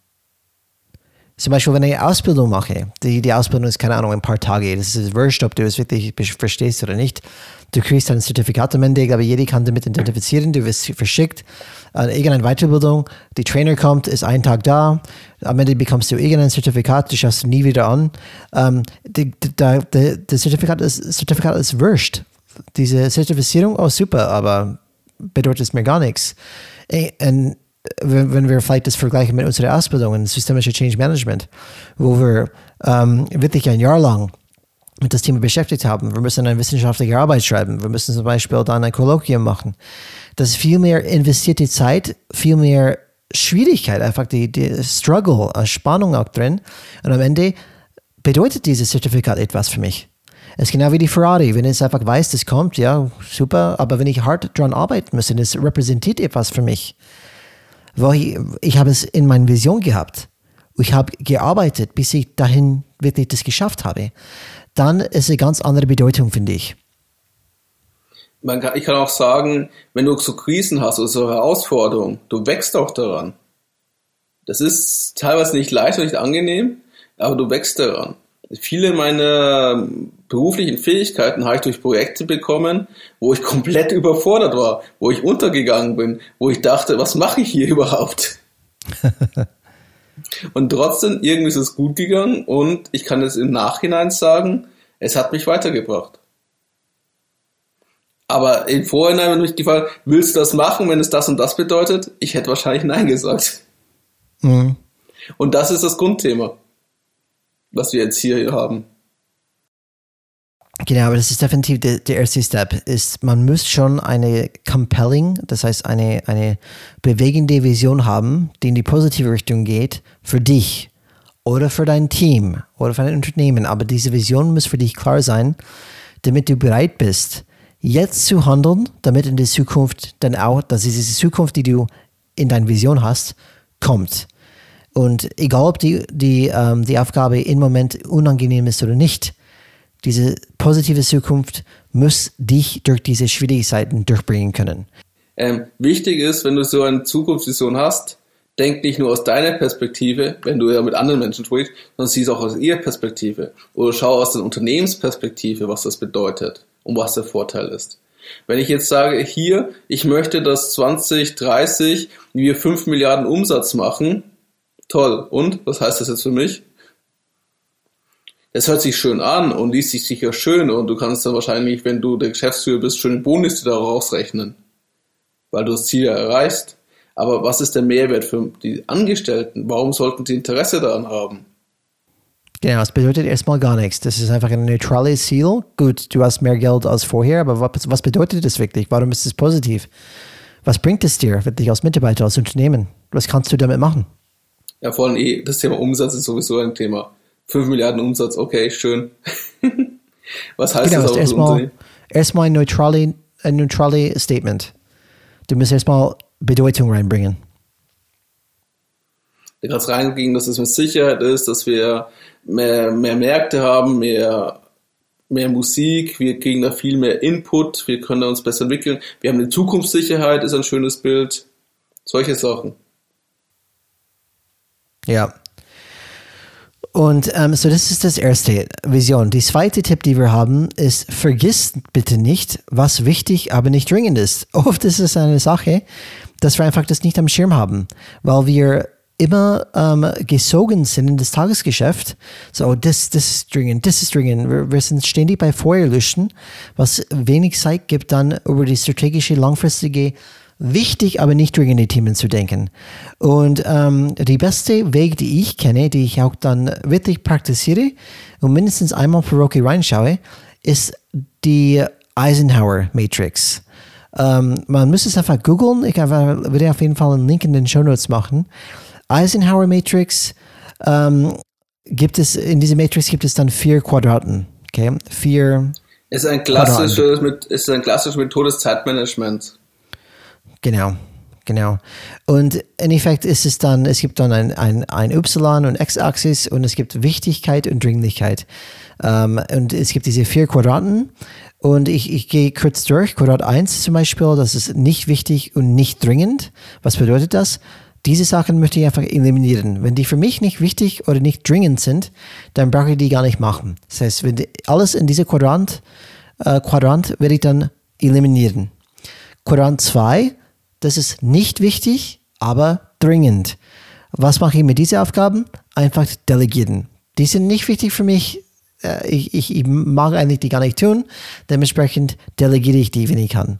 Zum Beispiel, wenn ich Ausbildung mache, die, die Ausbildung ist, keine Ahnung, ein paar Tage, das ist wurscht, ob du es wirklich verstehst oder nicht. Du kriegst ein Zertifikat am Ende, ich glaube, jeder kann damit identifizieren, du wirst verschickt an irgendeine Weiterbildung, die Trainer kommt, ist einen Tag da, am Ende bekommst du irgendein Zertifikat, du schaust nie wieder an. Ähm, das Zertifikat ist, Zertifikat ist wurscht. Diese Zertifizierung, oh super, aber bedeutet es mir gar nichts. Und wenn, wenn wir vielleicht das vergleichen mit unserer Ausbildung in systemische Change Management, wo wir ähm, wirklich ein Jahr lang mit das Thema beschäftigt haben. Wir müssen eine wissenschaftliche Arbeit schreiben. Wir müssen zum Beispiel dann ein Kolloquium machen. Das ist viel mehr investierte Zeit, viel mehr Schwierigkeit, einfach die, die Struggle, Spannung auch drin. Und am Ende bedeutet dieses Zertifikat etwas für mich. Es ist genau wie die Ferrari. Wenn ich einfach weiß, das kommt, ja, super. Aber wenn ich hart dran arbeiten muss, das repräsentiert etwas für mich weil ich, ich habe es in meiner Vision gehabt. Ich habe gearbeitet, bis ich dahin wirklich das geschafft habe. Dann ist eine ganz andere Bedeutung, finde ich. Kann, ich kann auch sagen, wenn du so Krisen hast oder so Herausforderungen, du wächst auch daran. Das ist teilweise nicht leicht und nicht angenehm, aber du wächst daran. Viele meiner beruflichen Fähigkeiten habe ich durch Projekte bekommen, wo ich komplett überfordert war, wo ich untergegangen bin, wo ich dachte, was mache ich hier (laughs) überhaupt? (laughs) und trotzdem, irgendwie ist es gut gegangen und ich kann es im Nachhinein sagen, Es hat mich weitergebracht. Aber im Vorhinein, wenn mich gefragt, willst du das machen, wenn es das und das bedeutet? Ich hätte wahrscheinlich Nein gesagt. Mhm. Und das ist das Grundthema, was wir jetzt hier haben. Genau, aber das ist definitiv der, der, erste Step. Ist, man muss schon eine compelling, das heißt eine, eine bewegende Vision haben, die in die positive Richtung geht, für dich oder für dein Team oder für dein Unternehmen. Aber diese Vision muss für dich klar sein, damit du bereit bist, jetzt zu handeln, damit in der Zukunft dann auch, dass diese Zukunft, die du in deiner Vision hast, kommt. Und egal, ob die, die, ähm, die Aufgabe im Moment unangenehm ist oder nicht, diese positive Zukunft muss dich durch diese Schwierigkeiten durchbringen können. Ähm, wichtig ist, wenn du so eine Zukunftsvision hast, denk nicht nur aus deiner Perspektive, wenn du ja mit anderen Menschen sprichst, sondern siehst auch aus ihrer Perspektive. Oder schau aus der Unternehmensperspektive, was das bedeutet und was der Vorteil ist. Wenn ich jetzt sage, hier, ich möchte, dass 2030 wir 5 Milliarden Umsatz machen, toll. Und was heißt das jetzt für mich? Es hört sich schön an und liest sich sicher schön und du kannst dann wahrscheinlich, wenn du der Geschäftsführer bist, schon den Bonus daraus rechnen, weil du das Ziel ja erreichst. Aber was ist der Mehrwert für die Angestellten? Warum sollten sie Interesse daran haben? Genau, es bedeutet erstmal gar nichts. Das ist einfach ein neutrales Ziel. Gut, du hast mehr Geld als vorher, aber was, was bedeutet das wirklich? Warum ist es positiv? Was bringt es dir wirklich als Mitarbeiter, als Unternehmen? Was kannst du damit machen? Ja, vor allem eh, das Thema Umsatz ist sowieso ein Thema. 5 Milliarden Umsatz, okay, schön. (laughs) Was heißt genau, das? Erstmal, erstmal ein neutrales neutrale Statement. Du musst erstmal Bedeutung reinbringen. Da es reingehen, dass es mit Sicherheit ist, dass wir mehr, mehr Märkte haben, mehr, mehr Musik, wir kriegen da viel mehr Input, wir können uns besser entwickeln. Wir haben eine Zukunftssicherheit, ist ein schönes Bild. Solche Sachen. Ja, und ähm, so, das ist das erste Vision. Die zweite Tipp, die wir haben, ist, vergiss bitte nicht, was wichtig, aber nicht dringend ist. (laughs) Oft ist es eine Sache, dass wir einfach das nicht am Schirm haben, weil wir immer ähm, gesogen sind in das Tagesgeschäft. So, das, das ist dringend, das ist dringend. Wir, wir sind ständig bei Feuerlöschen, was wenig Zeit gibt, dann über die strategische, langfristige wichtig, aber nicht dringende Themen zu denken. Und ähm, die beste Weg, die ich kenne, die ich auch dann wirklich praktiziere und mindestens einmal pro Woche reinschaue, ist die Eisenhower Matrix. Ähm, man muss es einfach googeln. Ich würde auf jeden Fall einen Link in den Show Notes machen. Eisenhower Matrix ähm, gibt es, in dieser Matrix gibt es dann vier Quadraten. Okay, vier. Ist ein klassisches, mit, ist ein klassisches Methode des Zeitmanagements. Genau, genau. Und im Endeffekt ist es dann, es gibt dann ein, ein, ein Y- und X-Achsis und es gibt Wichtigkeit und Dringlichkeit. Ähm, und es gibt diese vier Quadranten und ich, ich gehe kurz durch. Quadrat 1 zum Beispiel, das ist nicht wichtig und nicht dringend. Was bedeutet das? Diese Sachen möchte ich einfach eliminieren. Wenn die für mich nicht wichtig oder nicht dringend sind, dann brauche ich die gar nicht machen. Das heißt, wenn die, alles in diesem Quadrant, äh, Quadrant werde ich dann eliminieren. Quadrant 2 das ist nicht wichtig, aber dringend. Was mache ich mit diesen Aufgaben? Einfach delegieren. Die sind nicht wichtig für mich. Äh, ich, ich, ich mag eigentlich die gar nicht tun. Dementsprechend delegiere ich die, wenn ich kann.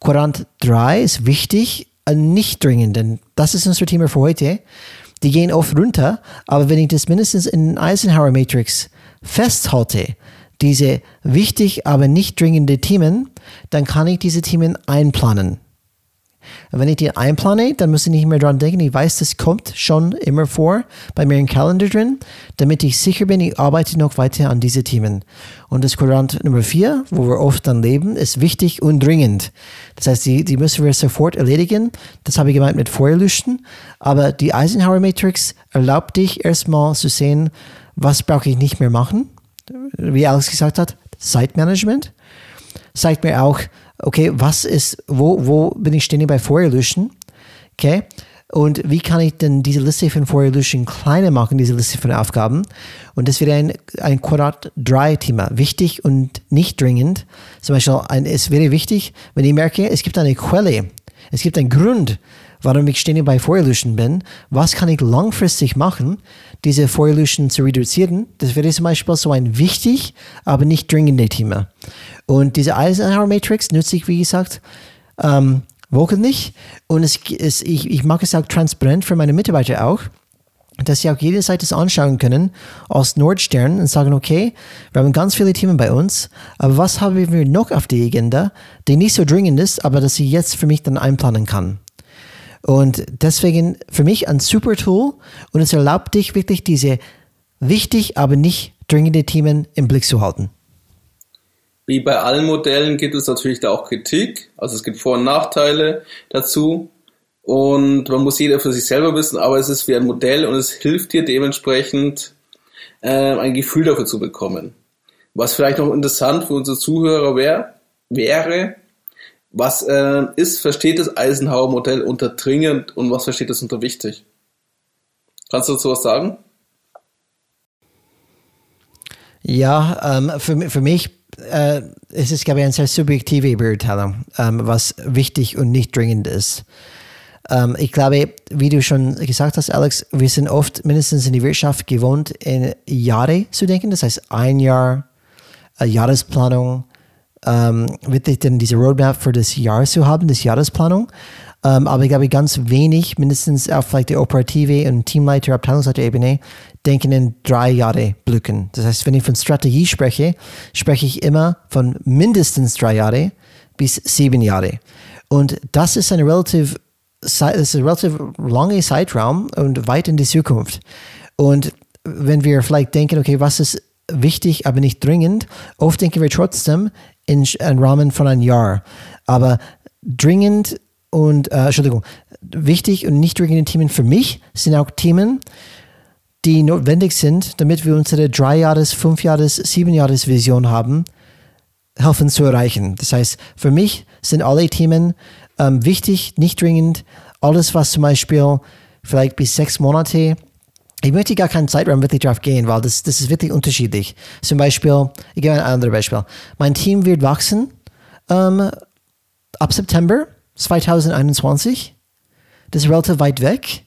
Quadrant 3 ist wichtig, äh, nicht dringend, denn das ist unser Thema für heute. Die gehen oft runter, aber wenn ich das mindestens in Eisenhower Matrix festhalte, diese wichtig, aber nicht dringende Themen, dann kann ich diese Themen einplanen. Wenn ich die einplane, dann muss ich nicht mehr dran denken. Ich weiß, das kommt schon immer vor bei mir im Kalender drin, damit ich sicher bin, ich arbeite noch weiter an diese Themen. Und das Quadrant Nummer vier, wo wir oft dann leben, ist wichtig und dringend. Das heißt, die, die müssen wir sofort erledigen. Das habe ich gemeint mit Feuerlöschen. Aber die Eisenhower Matrix erlaubt dich erstmal zu sehen, was brauche ich nicht mehr machen. Wie Alex gesagt hat, Zeitmanagement. Zeigt mir auch, okay, was ist, wo, wo bin ich ständig bei Feuerlöschen? Okay. Und wie kann ich denn diese Liste von Feuerlöschen kleiner machen, diese Liste von Aufgaben? Und das wäre ein, ein Quadrat 3 Thema. Wichtig und nicht dringend. Zum Beispiel, ein, es wäre wichtig, wenn ich merke, es gibt eine Quelle, es gibt einen Grund, warum ich ständig bei Feuerlöschen bin. Was kann ich langfristig machen, diese Feuerlöschen zu reduzieren? Das wäre zum Beispiel so ein wichtig, aber nicht dringende Thema. Und diese Eisenhower Matrix nutze ich, wie gesagt, ähm, wochenlich. Und es, es, ich, ich mag es auch transparent für meine Mitarbeiter auch dass sie auch jede Seite anschauen können aus Nordstern und sagen, okay, wir haben ganz viele Themen bei uns, aber was haben wir noch auf der Agenda, die nicht so dringend ist, aber dass ich jetzt für mich dann einplanen kann. Und deswegen für mich ein super Tool und es erlaubt dich wirklich diese wichtig, aber nicht dringende Themen im Blick zu halten. Wie bei allen Modellen gibt es natürlich da auch Kritik, also es gibt Vor- und Nachteile dazu und man muss jeder für sich selber wissen, aber es ist wie ein Modell und es hilft dir dementsprechend äh, ein Gefühl dafür zu bekommen. Was vielleicht noch interessant für unsere Zuhörer wär, wäre, was äh, ist, versteht das Eisenhower-Modell unter dringend und was versteht das unter wichtig? Kannst du dazu was sagen? Ja, ähm, für, für mich äh, ist es, glaube ich, eine sehr subjektive Beurteilung, ähm, was wichtig und nicht dringend ist. Ähm, ich glaube, wie du schon gesagt hast, Alex, wir sind oft mindestens in die Wirtschaft gewohnt, in Jahre zu denken. Das heißt, ein Jahr, eine Jahresplanung, ähm, wirklich dann diese Roadmap für das Jahr zu haben, das Jahresplanung. Ähm, aber ich glaube, ganz wenig, mindestens auf vielleicht der operative und Teamleiter, Abteilungsleiter-Ebene, denken in drei Jahre Blöcken. Das heißt, wenn ich von Strategie spreche, spreche ich immer von mindestens drei Jahre bis sieben Jahre. Und das ist eine relativ es ist ein relativ langer Zeitraum und weit in die Zukunft. Und wenn wir vielleicht denken, okay, was ist wichtig, aber nicht dringend, oft denken wir trotzdem in einem Rahmen von einem Jahr. Aber dringend und, äh, Entschuldigung, wichtig und nicht dringende Themen für mich sind auch Themen, die notwendig sind, damit wir unsere drei Jahres, fünf Jahres, sieben Jahres Vision haben, helfen zu erreichen. Das heißt, für mich sind alle Themen ähm, wichtig, nicht dringend. Alles, was zum Beispiel vielleicht bis sechs Monate ich möchte gar keinen Zeitraum wirklich drauf gehen, weil das, das ist wirklich unterschiedlich. Zum Beispiel, ich gebe ein anderes Beispiel. Mein Team wird wachsen ähm, ab September 2021. Das ist relativ weit weg.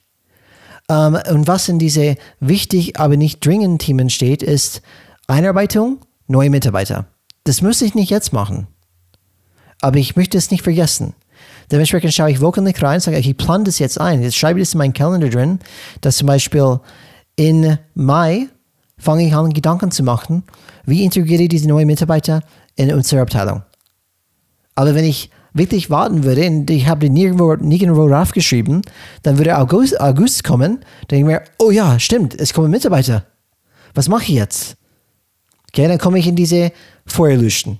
Ähm, und was in diese wichtig, aber nicht dringend Themen steht, ist Einarbeitung, neue Mitarbeiter. Das muss ich nicht jetzt machen. Aber ich möchte es nicht vergessen. Dementsprechend schaue ich wochenlich rein und sage, ich plane das jetzt ein. Jetzt schreibe ich das in meinen Kalender drin, dass zum Beispiel in Mai fange ich an, Gedanken zu machen, wie integriere ich diese neuen Mitarbeiter in unsere Abteilung. Aber wenn ich wirklich warten würde und ich habe nirgendwo, nirgendwo raufgeschrieben, dann würde August, August kommen, dann denke ich mir, oh ja, stimmt, es kommen Mitarbeiter. Was mache ich jetzt? Okay, dann komme ich in diese Feuerlüsten.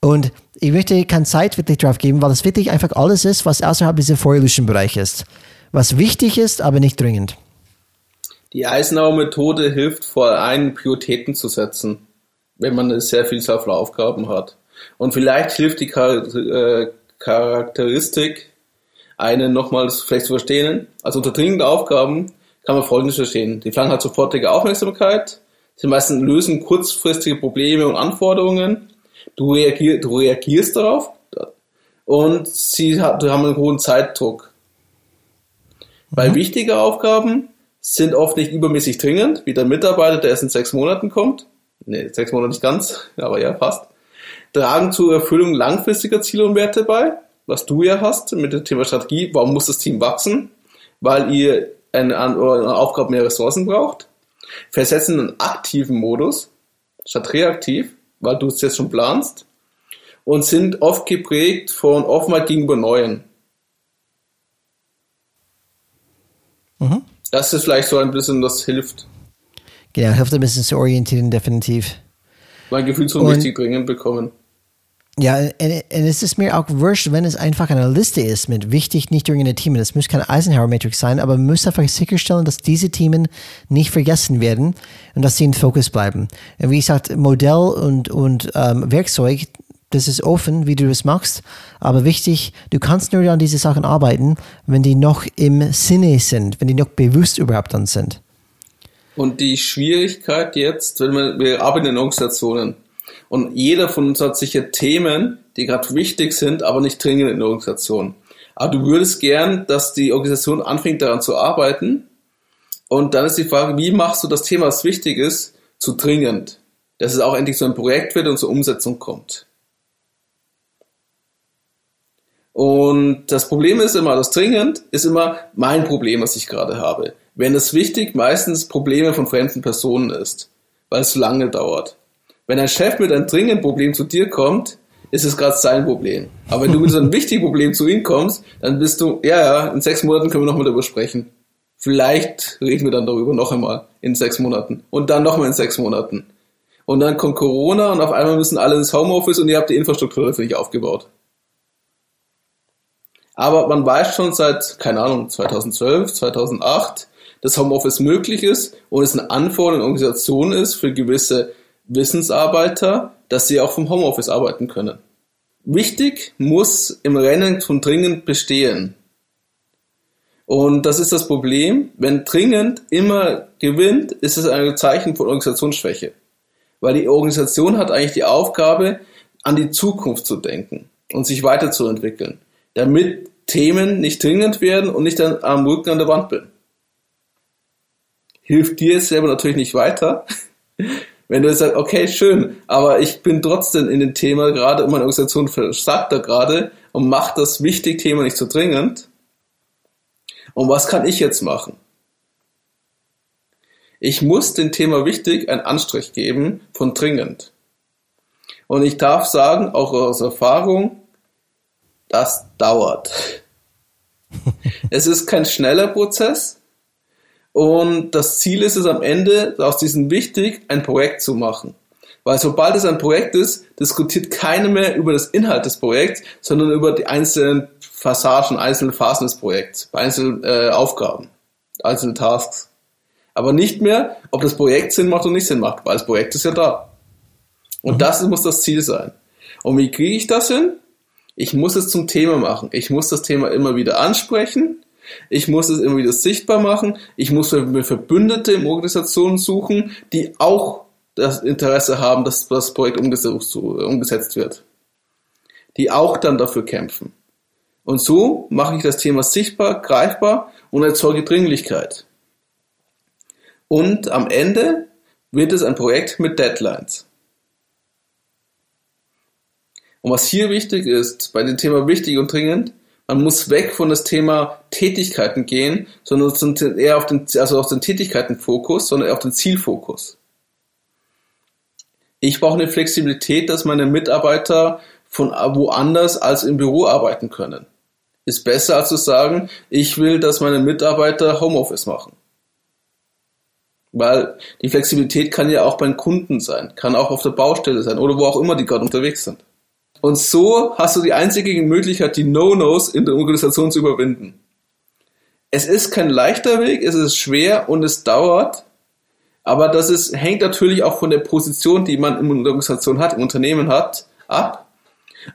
Und ich möchte keine Zeit wirklich drauf geben, weil es wirklich einfach alles ist, was außerhalb dieser vorherrlichen Bereich ist. Was wichtig ist, aber nicht dringend. Die Eisenhower-Methode hilft vor allem, Prioritäten zu setzen, wenn man sehr von Aufgaben hat. Und vielleicht hilft die äh, Charakteristik, einen nochmals vielleicht zu verstehen. Also unter dringenden Aufgaben kann man Folgendes verstehen. Die verlangen halt sofortige Aufmerksamkeit, sie meistens lösen kurzfristige Probleme und Anforderungen Du, reagier, du reagierst darauf und sie hat, haben einen hohen Zeitdruck. Weil mhm. wichtige Aufgaben sind oft nicht übermäßig dringend, wie der Mitarbeiter, der erst in sechs Monaten kommt. Nee, sechs Monate nicht ganz, (laughs) aber ja, fast. Tragen zur Erfüllung langfristiger Ziele und Werte bei, was du ja hast mit dem Thema Strategie. Warum muss das Team wachsen? Weil ihr eine, eine Aufgabe mehr Ressourcen braucht. Versetzen einen aktiven Modus statt reaktiv weil du es jetzt schon planst und sind oft geprägt von Offenheit gegenüber Neuen. Mhm. Das ist vielleicht so ein bisschen, das hilft. Genau, hilft ein bisschen zu orientieren, definitiv. Mein Gefühl so richtig dringend bekommen. Ja, es ist mir auch wurscht, wenn es einfach eine Liste ist mit wichtig, nicht dringende Themen. Es muss keine Eisenhower-Matrix sein, aber man muss einfach sicherstellen, dass diese Themen nicht vergessen werden und dass sie in Fokus bleiben. Und wie gesagt, Modell und, und ähm, Werkzeug, das ist offen, wie du das machst, aber wichtig, du kannst nur an diese Sachen arbeiten, wenn die noch im Sinne sind, wenn die noch bewusst überhaupt dann sind. Und die Schwierigkeit jetzt, wenn man, wir arbeiten in Organisationen, und jeder von uns hat sicher Themen, die gerade wichtig sind, aber nicht dringend in der Organisation. Aber du würdest gern, dass die Organisation anfängt daran zu arbeiten. Und dann ist die Frage, wie machst du das Thema, was wichtig ist, zu dringend? Dass es auch endlich zu einem Projekt wird und zur Umsetzung kommt. Und das Problem ist immer, das dringend ist immer mein Problem, was ich gerade habe. Wenn es wichtig, meistens Probleme von fremden Personen ist, weil es lange dauert. Wenn ein Chef mit einem dringenden Problem zu dir kommt, ist es gerade sein Problem. Aber wenn du mit so einem (laughs) wichtigen Problem zu ihm kommst, dann bist du, ja, ja, in sechs Monaten können wir nochmal darüber sprechen. Vielleicht reden wir dann darüber noch einmal in sechs Monaten und dann nochmal in sechs Monaten. Und dann kommt Corona und auf einmal müssen alle ins Homeoffice und ihr habt die Infrastruktur dafür nicht aufgebaut. Aber man weiß schon seit, keine Ahnung, 2012, 2008, dass Homeoffice möglich ist und es eine Anforderung in Organisation ist für gewisse Wissensarbeiter, dass sie auch vom Homeoffice arbeiten können. Wichtig muss im Rennen von dringend bestehen. Und das ist das Problem. Wenn dringend immer gewinnt, ist es ein Zeichen von Organisationsschwäche. Weil die Organisation hat eigentlich die Aufgabe, an die Zukunft zu denken und sich weiterzuentwickeln, damit Themen nicht dringend werden und nicht dann am Rücken an der Wand bin. Hilft dir jetzt selber natürlich nicht weiter, wenn du jetzt sagst, okay, schön, aber ich bin trotzdem in dem Thema gerade und meine Organisation versagt da gerade und macht das wichtige Thema nicht so dringend. Und was kann ich jetzt machen? Ich muss dem Thema wichtig einen Anstrich geben von dringend. Und ich darf sagen, auch aus Erfahrung, das dauert. (laughs) es ist kein schneller Prozess, und das Ziel ist es am Ende, aus diesem wichtig, ein Projekt zu machen. Weil sobald es ein Projekt ist, diskutiert keiner mehr über das Inhalt des Projekts, sondern über die einzelnen Passagen, einzelne Phasen des Projekts, einzelne äh, Aufgaben, einzelne Tasks. Aber nicht mehr, ob das Projekt Sinn macht oder nicht Sinn macht, weil das Projekt ist ja da. Und mhm. das muss das Ziel sein. Und wie kriege ich das hin? Ich muss es zum Thema machen. Ich muss das Thema immer wieder ansprechen ich muss es immer wieder sichtbar machen. Ich muss mir Verbündete in Organisationen suchen, die auch das Interesse haben, dass das Projekt umgesetzt wird. Die auch dann dafür kämpfen. Und so mache ich das Thema sichtbar, greifbar und erzeuge Dringlichkeit. Und am Ende wird es ein Projekt mit Deadlines. Und was hier wichtig ist, bei dem Thema wichtig und dringend, man muss weg von das Thema Tätigkeiten gehen, sondern eher auf den, also auf den Tätigkeitenfokus, sondern eher auf den Zielfokus. Ich brauche eine Flexibilität, dass meine Mitarbeiter von woanders als im Büro arbeiten können. Ist besser als zu sagen, ich will, dass meine Mitarbeiter Homeoffice machen. Weil die Flexibilität kann ja auch beim Kunden sein, kann auch auf der Baustelle sein oder wo auch immer die gerade unterwegs sind. Und so hast du die einzige Möglichkeit, die No-Nos in der Organisation zu überwinden. Es ist kein leichter Weg, es ist schwer und es dauert, aber das ist, hängt natürlich auch von der Position, die man in der Organisation hat, im Unternehmen hat, ab.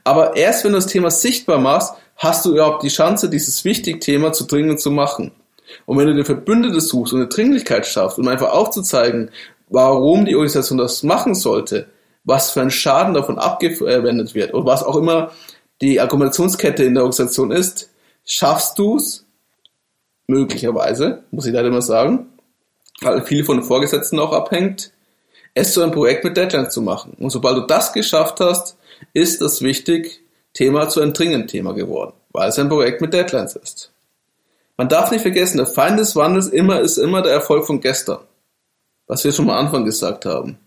Aber erst wenn du das Thema sichtbar machst, hast du überhaupt die Chance, dieses wichtige Thema zu dringend zu machen. Und wenn du dir Verbündete suchst und eine Dringlichkeit schaffst, um einfach aufzuzeigen, warum die Organisation das machen sollte, was für ein Schaden davon abgewendet wird und was auch immer die Argumentationskette in der Organisation ist, schaffst du es, möglicherweise, muss ich leider immer sagen, weil viel von den Vorgesetzten auch abhängt, es zu einem Projekt mit Deadlines zu machen. Und sobald du das geschafft hast, ist das wichtig Thema zu einem dringenden Thema geworden, weil es ein Projekt mit Deadlines ist. Man darf nicht vergessen, der Feind des Wandels immer ist immer der Erfolg von gestern. Was wir schon am Anfang gesagt haben.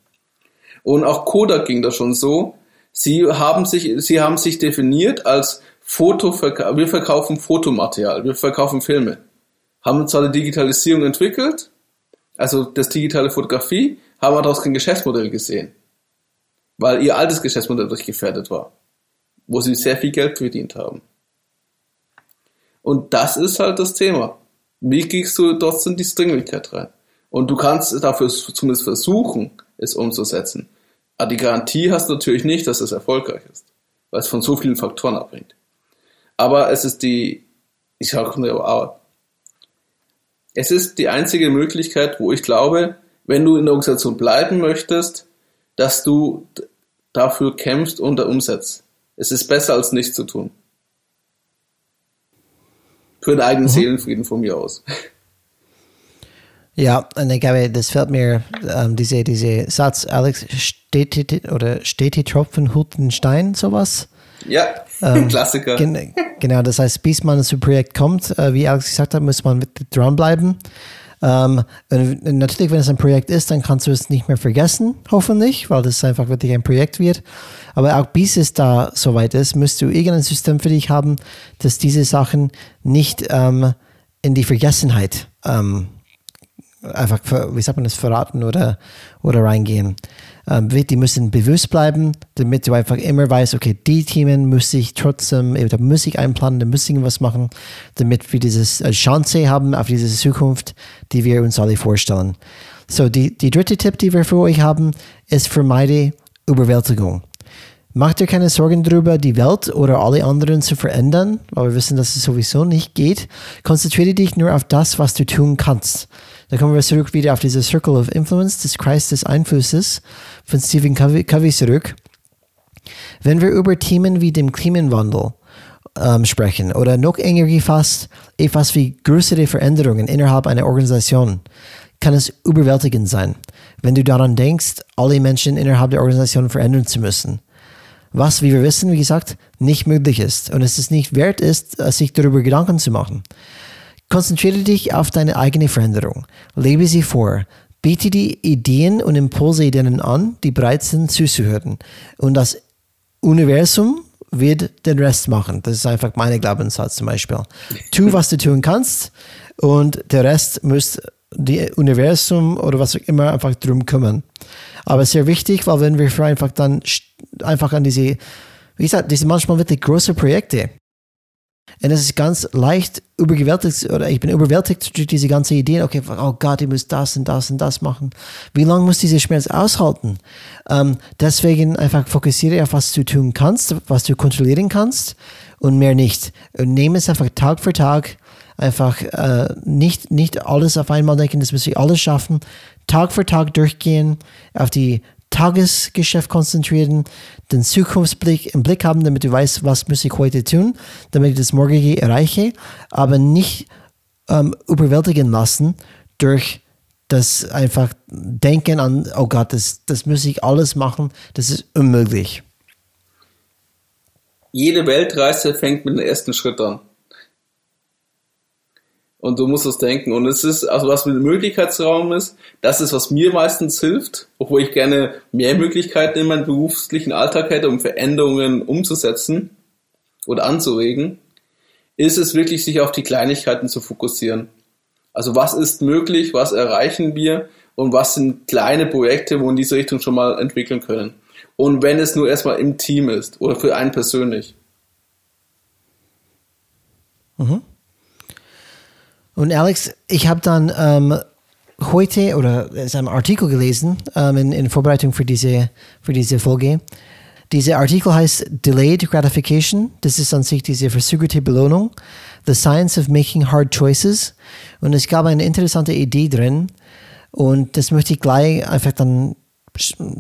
Und auch Kodak ging das schon so. Sie haben sich, sie haben sich definiert als Foto, wir verkaufen Fotomaterial, wir verkaufen Filme. Haben zwar die Digitalisierung entwickelt, also das digitale Fotografie, haben aber daraus kein Geschäftsmodell gesehen. Weil ihr altes Geschäftsmodell durchgefährdet war. Wo sie sehr viel Geld verdient haben. Und das ist halt das Thema. Wie kriegst du trotzdem die Dringlichkeit rein? Und du kannst dafür zumindest versuchen, es umzusetzen. Aber die Garantie hast du natürlich nicht, dass es erfolgreich ist, weil es von so vielen Faktoren abhängt. Aber es ist die, ich sage nur aber, es ist die einzige Möglichkeit, wo ich glaube, wenn du in der Organisation bleiben möchtest, dass du dafür kämpfst und umsetzt. Es ist besser als nichts zu tun. Für den eigenen mhm. Seelenfrieden von mir aus. Ja, und ich glaube, das fällt mir, ähm, diese, diese Satz, Alex, steht oder steht die Tropfen hut den Stein, sowas? Ja, ähm, (laughs) Klassiker. Gen genau, das heißt, bis man zum Projekt kommt, äh, wie Alex gesagt hat, muss man dranbleiben. Ähm, natürlich, wenn es ein Projekt ist, dann kannst du es nicht mehr vergessen, hoffentlich, weil das einfach wirklich ein Projekt wird. Aber auch bis es da soweit ist, müsst du irgendein System für dich haben, dass diese Sachen nicht ähm, in die Vergessenheit ähm, einfach, wie sagt man das, verraten oder, oder reingehen. Ähm, die müssen bewusst bleiben, damit du einfach immer weißt, okay, die Themen muss ich trotzdem, da muss ich einplanen, da muss ich was machen, damit wir diese äh, Chance haben auf diese Zukunft, die wir uns alle vorstellen. So, die, die dritte Tipp, die wir für euch haben, ist vermeide Überwältigung. Mach dir keine Sorgen darüber, die Welt oder alle anderen zu verändern, weil wir wissen, dass es sowieso nicht geht. Konzentriere dich nur auf das, was du tun kannst. Da kommen wir zurück wieder auf diese Circle of Influence, des Kreis des Einflusses von Stephen Covey, Covey zurück. Wenn wir über Themen wie dem Klimawandel ähm, sprechen oder noch enger gefasst, etwas wie größere Veränderungen innerhalb einer Organisation, kann es überwältigend sein, wenn du daran denkst, alle Menschen innerhalb der Organisation verändern zu müssen. Was, wie wir wissen, wie gesagt, nicht möglich ist und es ist nicht wert ist, sich darüber Gedanken zu machen. Konzentriere dich auf deine eigene Veränderung. Lebe sie vor. Biete die Ideen und Impulse denen an, die bereit sind zuzuhören. Und das Universum wird den Rest machen. Das ist einfach mein Glaubenssatz zum Beispiel. Tu, was du tun kannst und der Rest muss die Universum oder was auch immer einfach drum kümmern. Aber sehr wichtig, weil wenn wir einfach dann einfach an diese, wie gesagt, diese manchmal wirklich große Projekte, und es ist ganz leicht überwältigt, oder ich bin überwältigt durch diese ganze Idee, okay, oh Gott, ich muss das und das und das machen. Wie lange muss dieser Schmerz aushalten? Ähm, deswegen einfach fokussiere auf, was du tun kannst, was du kontrollieren kannst und mehr nicht. Und nehme es einfach Tag für Tag, einfach äh, nicht, nicht alles auf einmal denken, das muss ich alles schaffen. Tag für Tag durchgehen, auf die Tagesgeschäft konzentrieren, den Zukunftsblick im Blick haben, damit du weißt, was muss ich heute tun, damit ich das Morgige erreiche, aber nicht ähm, überwältigen lassen durch das einfach Denken an, oh Gott, das, das muss ich alles machen, das ist unmöglich. Jede Weltreise fängt mit dem ersten Schritt an. Und du musst es denken. Und es ist, also was mit dem Möglichkeitsraum ist, das ist, was mir meistens hilft, obwohl ich gerne mehr Möglichkeiten in meinem beruflichen Alltag hätte, um Veränderungen umzusetzen oder anzuregen, ist es wirklich, sich auf die Kleinigkeiten zu fokussieren. Also was ist möglich, was erreichen wir und was sind kleine Projekte, wo in diese Richtung schon mal entwickeln können. Und wenn es nur erstmal im Team ist oder für einen persönlich. Mhm. Und Alex, ich habe dann ähm, heute oder es einen Artikel gelesen ähm, in, in, Vorbereitung für diese, für diese Folge. Dieser Artikel heißt Delayed Gratification. Das ist an sich diese verzögerte Belohnung. The Science of Making Hard Choices. Und es gab eine interessante Idee drin. Und das möchte ich gleich einfach dann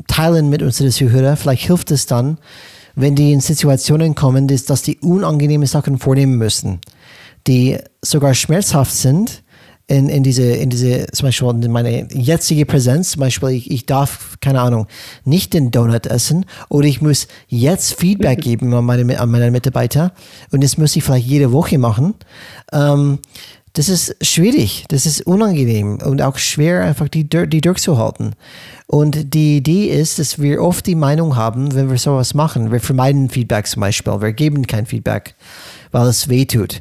teilen mit unseren Zuhörern. Vielleicht hilft es dann, wenn die in Situationen kommen, dass die unangenehme Sachen vornehmen müssen die sogar schmerzhaft sind, in, in diese, in diese, zum Beispiel in meine jetzige Präsenz, zum Beispiel, ich, ich darf, keine Ahnung, nicht den Donut essen oder ich muss jetzt Feedback (laughs) geben an meine, an meine Mitarbeiter. Und das muss ich vielleicht jede Woche machen. Ähm, das ist schwierig, das ist unangenehm und auch schwer, einfach die, die durchzuhalten. Und die Idee ist, dass wir oft die Meinung haben, wenn wir sowas machen, wir vermeiden Feedback zum Beispiel, wir geben kein Feedback, weil es weh tut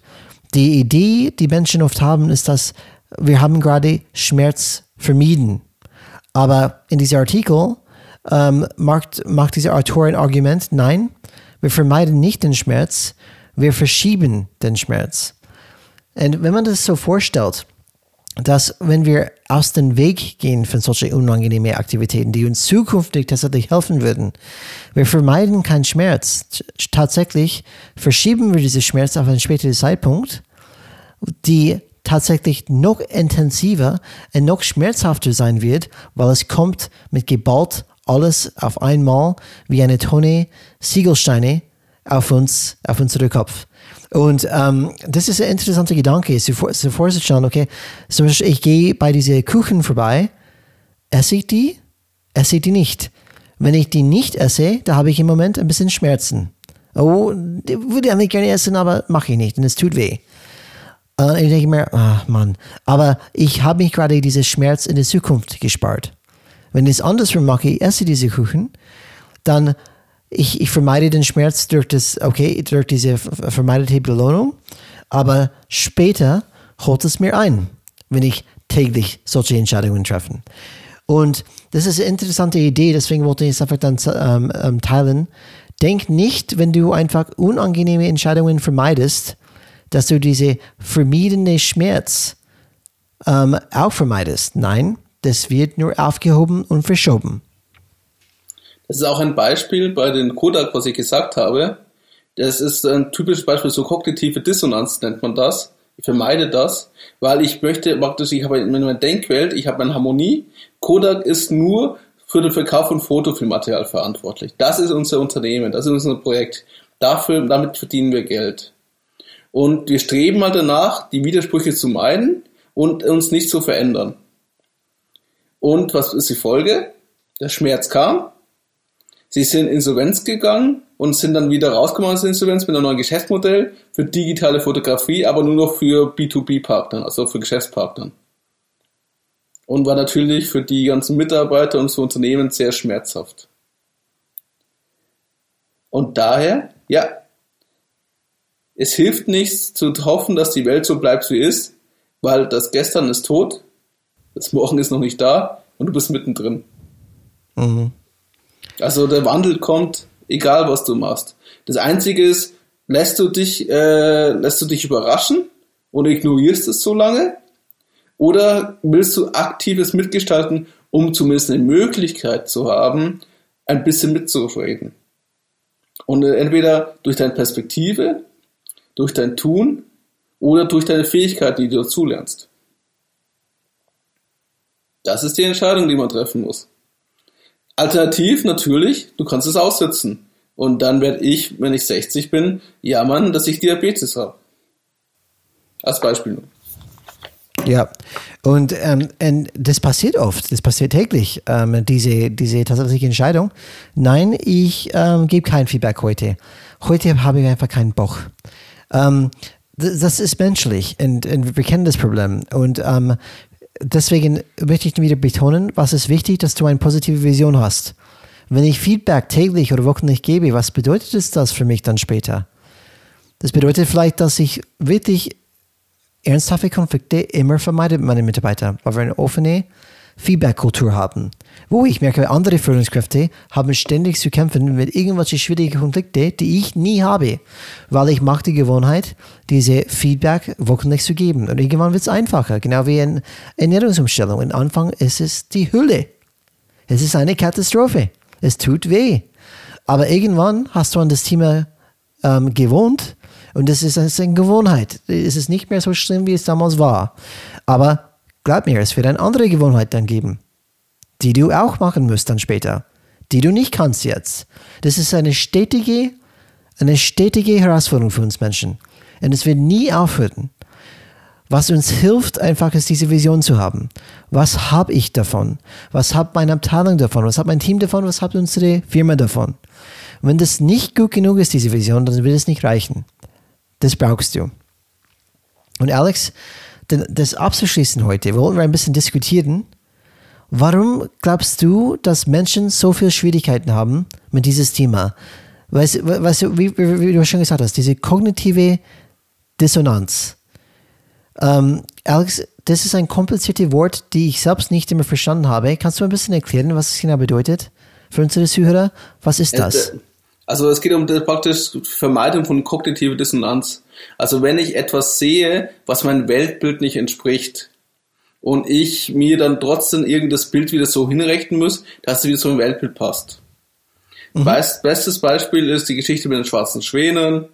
die Idee, die Menschen oft haben, ist, dass wir haben gerade Schmerz vermieden. Aber in diesem Artikel ähm, macht, macht dieser Autor ein Argument, nein, wir vermeiden nicht den Schmerz, wir verschieben den Schmerz. Und wenn man das so vorstellt, dass wenn wir aus dem Weg gehen von solchen unangenehmen Aktivitäten, die uns zukünftig tatsächlich helfen würden, wir vermeiden keinen Schmerz. Tatsächlich verschieben wir diesen Schmerz auf einen späteren Zeitpunkt, die tatsächlich noch intensiver und noch schmerzhafter sein wird, weil es kommt mit geballt alles auf einmal wie eine Tonne Siegelsteine auf uns, auf unseren Kopf. Und ähm, das ist ein interessanter Gedanke, sich vor, sich vorzustellen, okay, zum Beispiel, ich gehe bei diese Kuchen vorbei, esse ich die, esse ich die nicht. Wenn ich die nicht esse, da habe ich im Moment ein bisschen Schmerzen. Oh, die würde ich eigentlich gerne essen, aber mache ich nicht und es tut weh. Und ich denke mir, ach Mann, aber ich habe mich gerade diese Schmerz in der Zukunft gespart. Wenn ich es andersrum mache, ich esse diese Kuchen, dann ich, ich vermeide den Schmerz durch das, okay, durch diese vermeidete Belohnung, aber später holt es mir ein, wenn ich täglich solche Entscheidungen treffe. Und das ist eine interessante Idee, deswegen wollte ich es einfach dann ähm, ähm, teilen. Denk nicht, wenn du einfach unangenehme Entscheidungen vermeidest, dass du diese vermiedene Schmerz ähm, auch vermeidest. Nein, das wird nur aufgehoben und verschoben. Das ist auch ein Beispiel bei den Kodak, was ich gesagt habe. Das ist ein typisches Beispiel, so kognitive Dissonanz nennt man das. Ich vermeide das, weil ich möchte praktisch, ich habe in meiner Denkwelt, ich habe eine Harmonie. Kodak ist nur für den Verkauf von Fotofilmmaterial verantwortlich. Das ist unser Unternehmen, das ist unser Projekt. Dafür, damit verdienen wir Geld. Und wir streben mal danach, die Widersprüche zu meiden und uns nicht zu verändern. Und was ist die Folge? Der Schmerz kam. Sie sind Insolvenz gegangen und sind dann wieder rausgekommen aus Insolvenz mit einem neuen Geschäftsmodell für digitale Fotografie, aber nur noch für B2B-Partner, also für Geschäftspartner. Und war natürlich für die ganzen Mitarbeiter und so Unternehmen sehr schmerzhaft. Und daher, ja, es hilft nichts zu hoffen, dass die Welt so bleibt, wie ist, weil das Gestern ist tot, das Morgen ist noch nicht da und du bist mittendrin. Mhm. Also der Wandel kommt, egal was du machst. Das Einzige ist, lässt du dich, äh, lässt du dich überraschen und ignorierst es so lange? Oder willst du aktives Mitgestalten, um zumindest eine Möglichkeit zu haben, ein bisschen mitzureden? Und äh, entweder durch deine Perspektive durch dein Tun oder durch deine Fähigkeiten, die du dazulernst. Das ist die Entscheidung, die man treffen muss. Alternativ natürlich, du kannst es aussitzen. Und dann werde ich, wenn ich 60 bin, jammern, dass ich Diabetes habe. Als Beispiel nur. Ja, und ähm, das passiert oft, das passiert täglich, ähm, diese, diese tatsächliche Entscheidung. Nein, ich ähm, gebe kein Feedback heute. Heute habe ich einfach keinen Bock. Ähm, das ist menschlich und, und, wir kennen das Problem. Und ähm, deswegen möchte ich wieder betonen, was ist wichtig, dass du eine positive Vision hast. Wenn ich Feedback täglich oder wöchentlich gebe, was bedeutet das für mich dann später? Das bedeutet vielleicht, dass ich wirklich ernsthafte Konflikte immer vermeide mit meinen Mitarbeitern, weil wir eine offene Feedback-Kultur haben. Wo ich merke, andere Führungskräfte haben ständig zu kämpfen mit irgendwelchen schwierigen Konflikten, die ich nie habe, weil ich mache die Gewohnheit, diese Feedback wöchentlich zu geben. Und irgendwann wird es einfacher, genau wie eine Ernährungsumstellung. Am Anfang ist es die Hülle. Es ist eine Katastrophe. Es tut weh. Aber irgendwann hast du an das Thema ähm, gewohnt und es ist eine Gewohnheit. Es ist nicht mehr so schlimm, wie es damals war. Aber Glaub mir, es wird eine andere Gewohnheit dann geben, die du auch machen musst dann später, die du nicht kannst jetzt. Das ist eine stetige, eine stetige Herausforderung für uns Menschen. Und es wird nie aufhören. Was uns hilft, einfach ist diese Vision zu haben. Was habe ich davon? Was hat meine Abteilung davon? Was hat mein Team davon? Was hat unsere Firma davon? Wenn das nicht gut genug ist, diese Vision, dann wird es nicht reichen. Das brauchst du. Und Alex, das abzuschließen heute, wollen wir ein bisschen diskutieren. Warum glaubst du, dass Menschen so viele Schwierigkeiten haben mit diesem Thema? Weißt, weißt du, wie, wie, du schon gesagt hast, diese kognitive Dissonanz. Ähm, Alex, das ist ein kompliziertes Wort, die ich selbst nicht immer verstanden habe. Kannst du ein bisschen erklären, was es genau bedeutet für unsere Zuhörer? Was ist das? Also es geht um die praktisch Vermeidung von kognitiver Dissonanz. Also wenn ich etwas sehe, was meinem Weltbild nicht entspricht und ich mir dann trotzdem irgendein Bild wieder so hinrechnen muss, dass es wieder zu meinem Weltbild passt. Mhm. bestes Beispiel ist die Geschichte mit den schwarzen Schwänen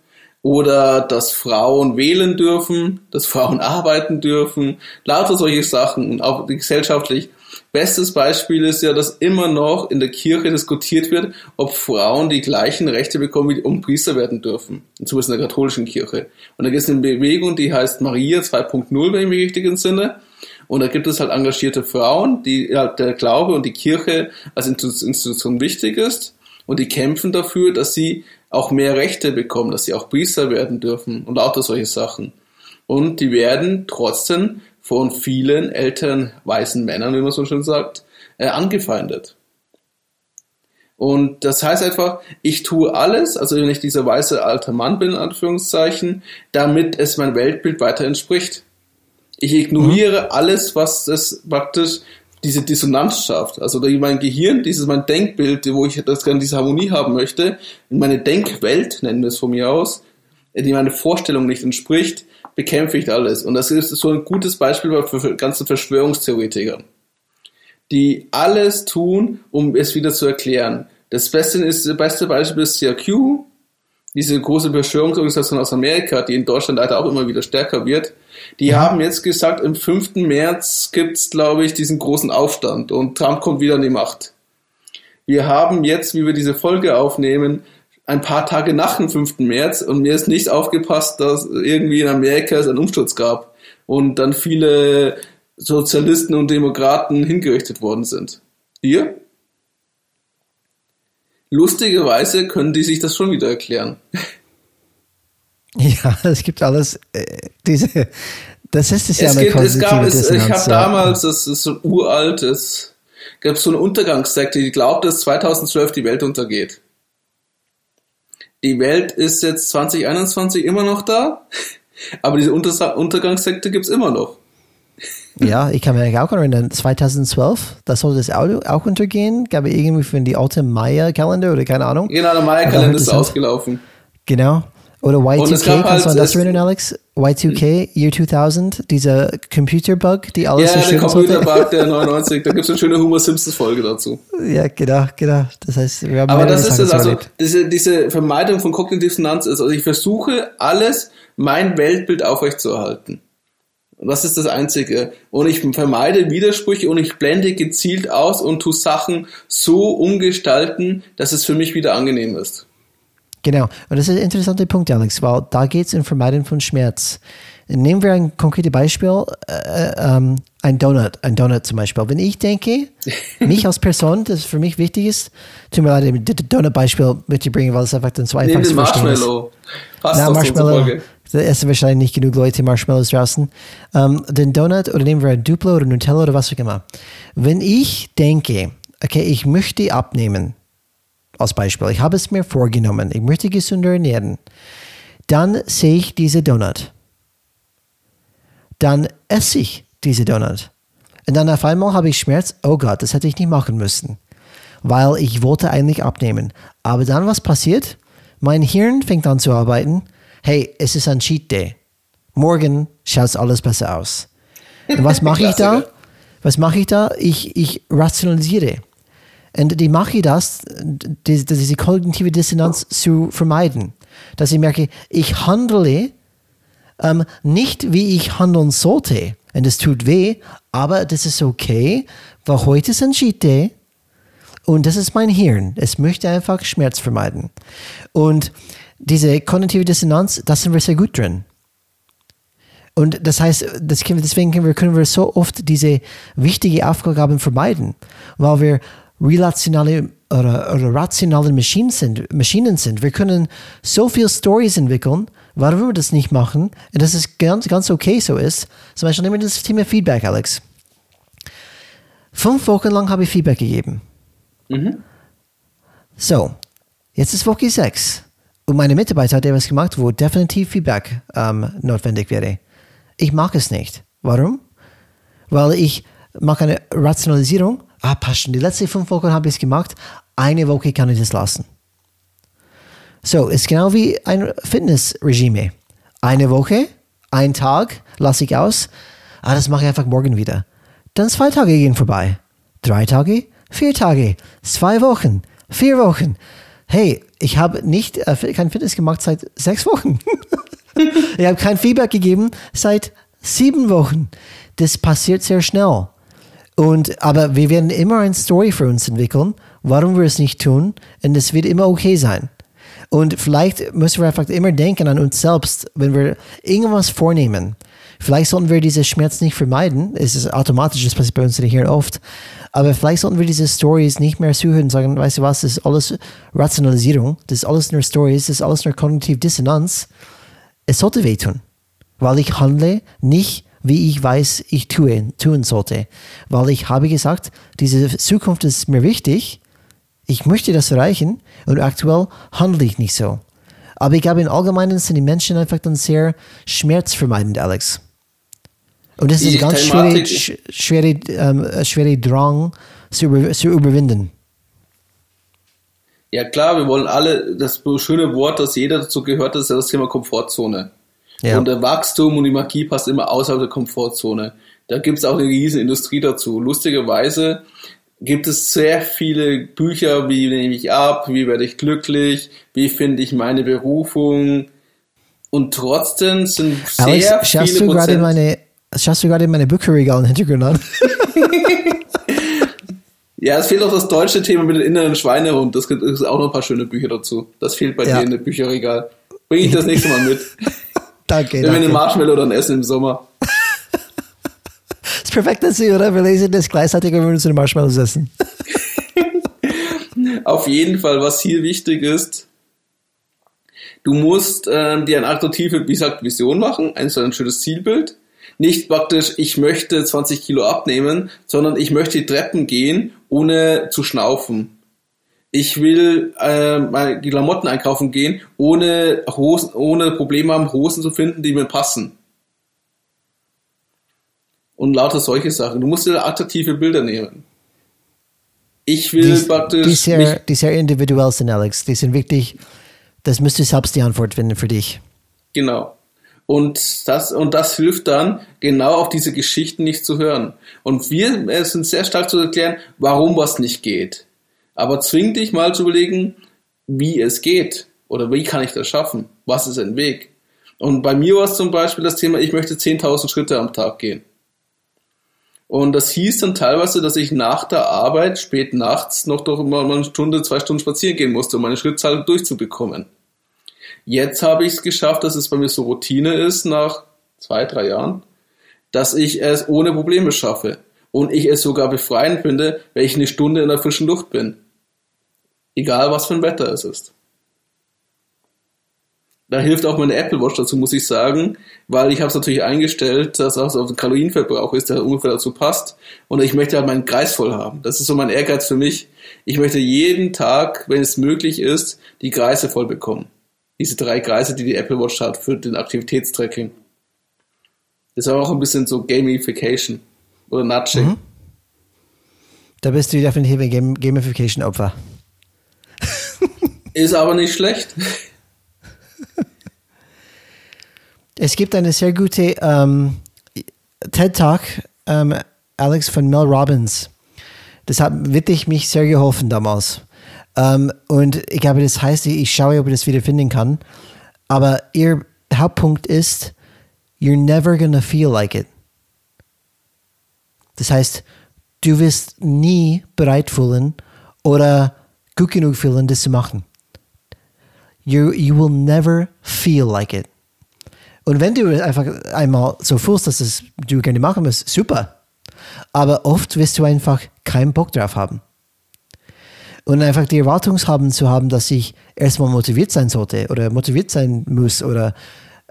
oder dass Frauen wählen dürfen, dass Frauen (laughs) arbeiten dürfen, lauter solche Sachen und auch gesellschaftlich. Bestes Beispiel ist ja, dass immer noch in der Kirche diskutiert wird, ob Frauen die gleichen Rechte bekommen, um Priester werden dürfen. Zumindest in der katholischen Kirche. Und da gibt es eine Bewegung, die heißt Maria 2.0, wenn ich mich richtig entsinne. Und da gibt es halt engagierte Frauen, die ja, der Glaube und die Kirche als Institution wichtig ist. Und die kämpfen dafür, dass sie auch mehr Rechte bekommen, dass sie auch Priester werden dürfen und lauter solche Sachen. Und die werden trotzdem von vielen älteren weißen Männern, wie man so schön sagt, äh, angefeindet. Und das heißt einfach, ich tue alles, also wenn ich dieser weiße alte Mann bin, in Anführungszeichen, damit es mein Weltbild weiter entspricht. Ich ignoriere mhm. alles, was das praktisch diese Dissonanz schafft. Also mein Gehirn, dieses mein Denkbild, wo ich das gerne diese Harmonie haben möchte, in meine Denkwelt, nennen wir es von mir aus, die meine Vorstellung nicht entspricht, bekämpfe ich alles. Und das ist so ein gutes Beispiel für ganze Verschwörungstheoretiker, die alles tun, um es wieder zu erklären. Das Beste ist, das beste Beispiel ist CRQ, diese große Verschwörungsorganisation aus Amerika, die in Deutschland leider auch immer wieder stärker wird. Die ja. haben jetzt gesagt, im 5. März gibt's, glaube ich, diesen großen Aufstand und Trump kommt wieder an die Macht. Wir haben jetzt, wie wir diese Folge aufnehmen, ein paar Tage nach dem 5. März und mir ist nicht aufgepasst, dass irgendwie in Amerika es einen Umsturz gab und dann viele Sozialisten und Demokraten hingerichtet worden sind. Hier? Lustigerweise können die sich das schon wieder erklären. Ja, es gibt alles, äh, diese, das ist es ja es gibt, es gab, es, Ich habe damals, das ist so uralt, es gab so eine Untergangssekte, die glaubt, dass 2012 die Welt untergeht die Welt ist jetzt 2021 immer noch da, (laughs) aber diese Unter Untergangssekte gibt es immer noch. Ja, ich kann mich auch erinnern, 2012, da sollte das Auto auch untergehen, gab es irgendwie für die alte Maya-Kalender oder keine Ahnung. Genau, der Maya-Kalender ist ausgelaufen. Genau. Oder Y2K, kannst halt, du an das erinnern, Alex? Y2K, Year 2000, dieser Computer-Bug, die alles Ja, der Computer-Bug der (laughs) 99, da gibt es eine schöne Homer Simpsons-Folge dazu. Ja, genau, genau. Das heißt, wir haben Aber das ist es, also, diese, diese Vermeidung von kognitiven Dissonanz ist, also ich versuche alles, mein Weltbild aufrechtzuerhalten. Und das ist das Einzige. Und ich vermeide Widersprüche und ich blende gezielt aus und tue Sachen so umgestalten, dass es für mich wieder angenehm ist. Genau. Und das ist ein interessanter Punkt, Alex, weil da geht es um Vermeiden von Schmerz. Nehmen wir ein konkretes Beispiel, äh, ähm, ein Donut, ein Donut zum Beispiel. Wenn ich denke, (laughs) mich als Person, das für mich wichtig ist, tut mir leid, das Donut-Beispiel mitzubringen, weil es einfach dann so einfach ist. Passt Na, Marshmallow. Da essen wahrscheinlich nicht genug Leute Marshmallows draußen. Ähm, den Donut oder nehmen wir ein Duplo oder Nutella oder was auch immer. Wenn ich denke, okay, ich möchte abnehmen, als Beispiel, ich habe es mir vorgenommen, ich möchte gesünder ernähren, dann sehe ich diese Donut. Dann esse ich diese Donut. Und dann auf einmal habe ich Schmerz, oh Gott, das hätte ich nicht machen müssen, weil ich wollte eigentlich abnehmen. Aber dann was passiert? Mein Hirn fängt an zu arbeiten. Hey, es ist ein Cheat Day. Morgen schaut alles besser aus. Und was mache (laughs) ich da? Was mache ich da? Ich, ich rationalisiere. Und die mache ich das, die, diese kognitive Dissonanz zu vermeiden. Dass ich merke, ich handle ähm, nicht, wie ich handeln sollte. Und es tut weh, aber das ist okay, weil heute ist ein Cheat Day und das ist mein Hirn. Es möchte einfach Schmerz vermeiden. Und diese kognitive Dissonanz, da sind wir sehr gut drin. Und das heißt, das können, deswegen können wir, können wir so oft diese wichtige Aufgaben vermeiden, weil wir relationale oder, oder rationale Maschinen sind, Maschinen sind. Wir können so viele Stories entwickeln, warum wir das nicht machen, und dass es ganz, ganz okay so ist. Zum Beispiel nehmen wir das Thema Feedback, Alex. Fünf Wochen lang habe ich Feedback gegeben. Mhm. So, jetzt ist Woche sechs. Und meine Mitarbeiter hat etwas gemacht, wo definitiv Feedback ähm, notwendig wäre. Ich mag es nicht. Warum? Weil ich mache eine Rationalisierung ah, passt schon, die letzten fünf Wochen habe ich es gemacht, eine Woche kann ich das lassen. So, ist genau wie ein Fitnessregime. Eine Woche, ein Tag lasse ich aus, ah, das mache ich einfach morgen wieder. Dann zwei Tage gehen vorbei. Drei Tage, vier Tage, zwei Wochen, vier Wochen. Hey, ich habe nicht äh, kein Fitness gemacht seit sechs Wochen. (laughs) ich habe kein Feedback gegeben seit sieben Wochen. Das passiert sehr schnell. Und, aber wir werden immer eine Story für uns entwickeln, warum wir es nicht tun. Und es wird immer okay sein. Und vielleicht müssen wir einfach immer denken an uns selbst, wenn wir irgendwas vornehmen. Vielleicht sollten wir diese Schmerz nicht vermeiden. Es ist automatisch, das passiert bei uns hier oft. Aber vielleicht sollten wir diese Stories nicht mehr zuhören und sagen, weißt du was, das ist alles Rationalisierung, das ist alles nur Stories, das ist alles nur kognitiv Dissonanz. Es sollte wehtun, weil ich handle nicht, wie ich weiß, ich tue, tun sollte. Weil ich habe gesagt, diese Zukunft ist mir wichtig, ich möchte das erreichen und aktuell handle ich nicht so. Aber ich glaube, im Allgemeinen sind die Menschen einfach dann sehr schmerzvermeidend, Alex. Und das ist ein ganz schwere, schwere, ähm, schwere Drang zu, über, zu überwinden. Ja klar, wir wollen alle, das schöne Wort, das jeder dazu gehört, ist ja das Thema Komfortzone. Ja. Und der Wachstum und die Magie passt immer außerhalb der Komfortzone. Da gibt es auch eine riesen Industrie dazu. Lustigerweise gibt es sehr viele Bücher, wie nehme ich ab, wie werde ich glücklich, wie finde ich meine Berufung. Und trotzdem sind Alex, sehr schaust viele du gerade meine, Schaust du gerade meine Bücherregal im Hintergrund an? ja, es fehlt auch das deutsche Thema mit dem inneren Schweinehund. Das gibt es auch noch ein paar schöne Bücher dazu. Das fehlt bei ja. dir in dem Bücherregal. Bring ich das nächste Mal mit. (laughs) danke, Wenn wir eine Marshmallow dann essen im Sommer. das (laughs) ist perfekt dazu, oder? Wir lesen das gleichzeitig, wenn wir uns eine Marshmallow essen. (laughs) Auf jeden Fall, was hier wichtig ist, du musst ähm, dir eine attraktive, wie gesagt, Vision machen, ein so ein schönes Zielbild nicht praktisch, ich möchte 20 Kilo abnehmen, sondern ich möchte die Treppen gehen, ohne zu schnaufen. Ich will äh, meine Klamotten einkaufen gehen, ohne, Hosen, ohne Probleme haben, Hosen zu finden, die mir passen. Und lauter solche Sachen. Du musst dir attraktive Bilder nehmen. Ich will die, praktisch. Die sehr, die sehr individuell sind, Alex. Die sind wirklich, das müsste selbst die Antwort finden für dich. Genau. Und das, und das hilft dann, genau auf diese Geschichten nicht zu hören. Und wir sind sehr stark zu erklären, warum was nicht geht. Aber zwing dich mal zu überlegen, wie es geht. Oder wie kann ich das schaffen? Was ist ein Weg? Und bei mir war es zum Beispiel das Thema, ich möchte 10.000 Schritte am Tag gehen. Und das hieß dann teilweise, dass ich nach der Arbeit spät nachts noch doch mal eine Stunde, zwei Stunden spazieren gehen musste, um meine Schrittzahl durchzubekommen. Jetzt habe ich es geschafft, dass es bei mir so Routine ist nach zwei, drei Jahren, dass ich es ohne Probleme schaffe. Und ich es sogar befreiend finde, wenn ich eine Stunde in der frischen Luft bin. Egal was für ein Wetter es ist. Da hilft auch meine Apple Watch dazu, muss ich sagen, weil ich habe es natürlich eingestellt, dass auch auf den Kalorienverbrauch ist, der ungefähr dazu passt. Und ich möchte halt meinen Kreis voll haben. Das ist so mein Ehrgeiz für mich. Ich möchte jeden Tag, wenn es möglich ist, die Kreise voll bekommen diese drei Kreise, die die Apple Watch hat für den Aktivitätstracking. Das ist aber auch ein bisschen so Gamification oder Nudging. Mhm. Da bist du definitiv ein Gamification-Opfer. ist aber nicht schlecht. Es gibt eine sehr gute ähm, TED-Talk, ähm, Alex, von Mel Robbins. Das hat wirklich mich sehr geholfen damals. Ähm, und ich glaube, das heißt, ich schaue, ob ich das wieder finden kann. Aber ihr Hauptpunkt ist, you're never gonna feel like it. Das heißt, du wirst nie bereit fühlen oder gut genug fühlen, das zu machen. You, you will never feel like it. Und wenn du einfach einmal so fühlst, dass es du gerne machen musst, super. Aber oft wirst du einfach keinen Bock drauf haben und einfach die Erwartungshaben zu haben, dass ich erstmal motiviert sein sollte oder motiviert sein muss oder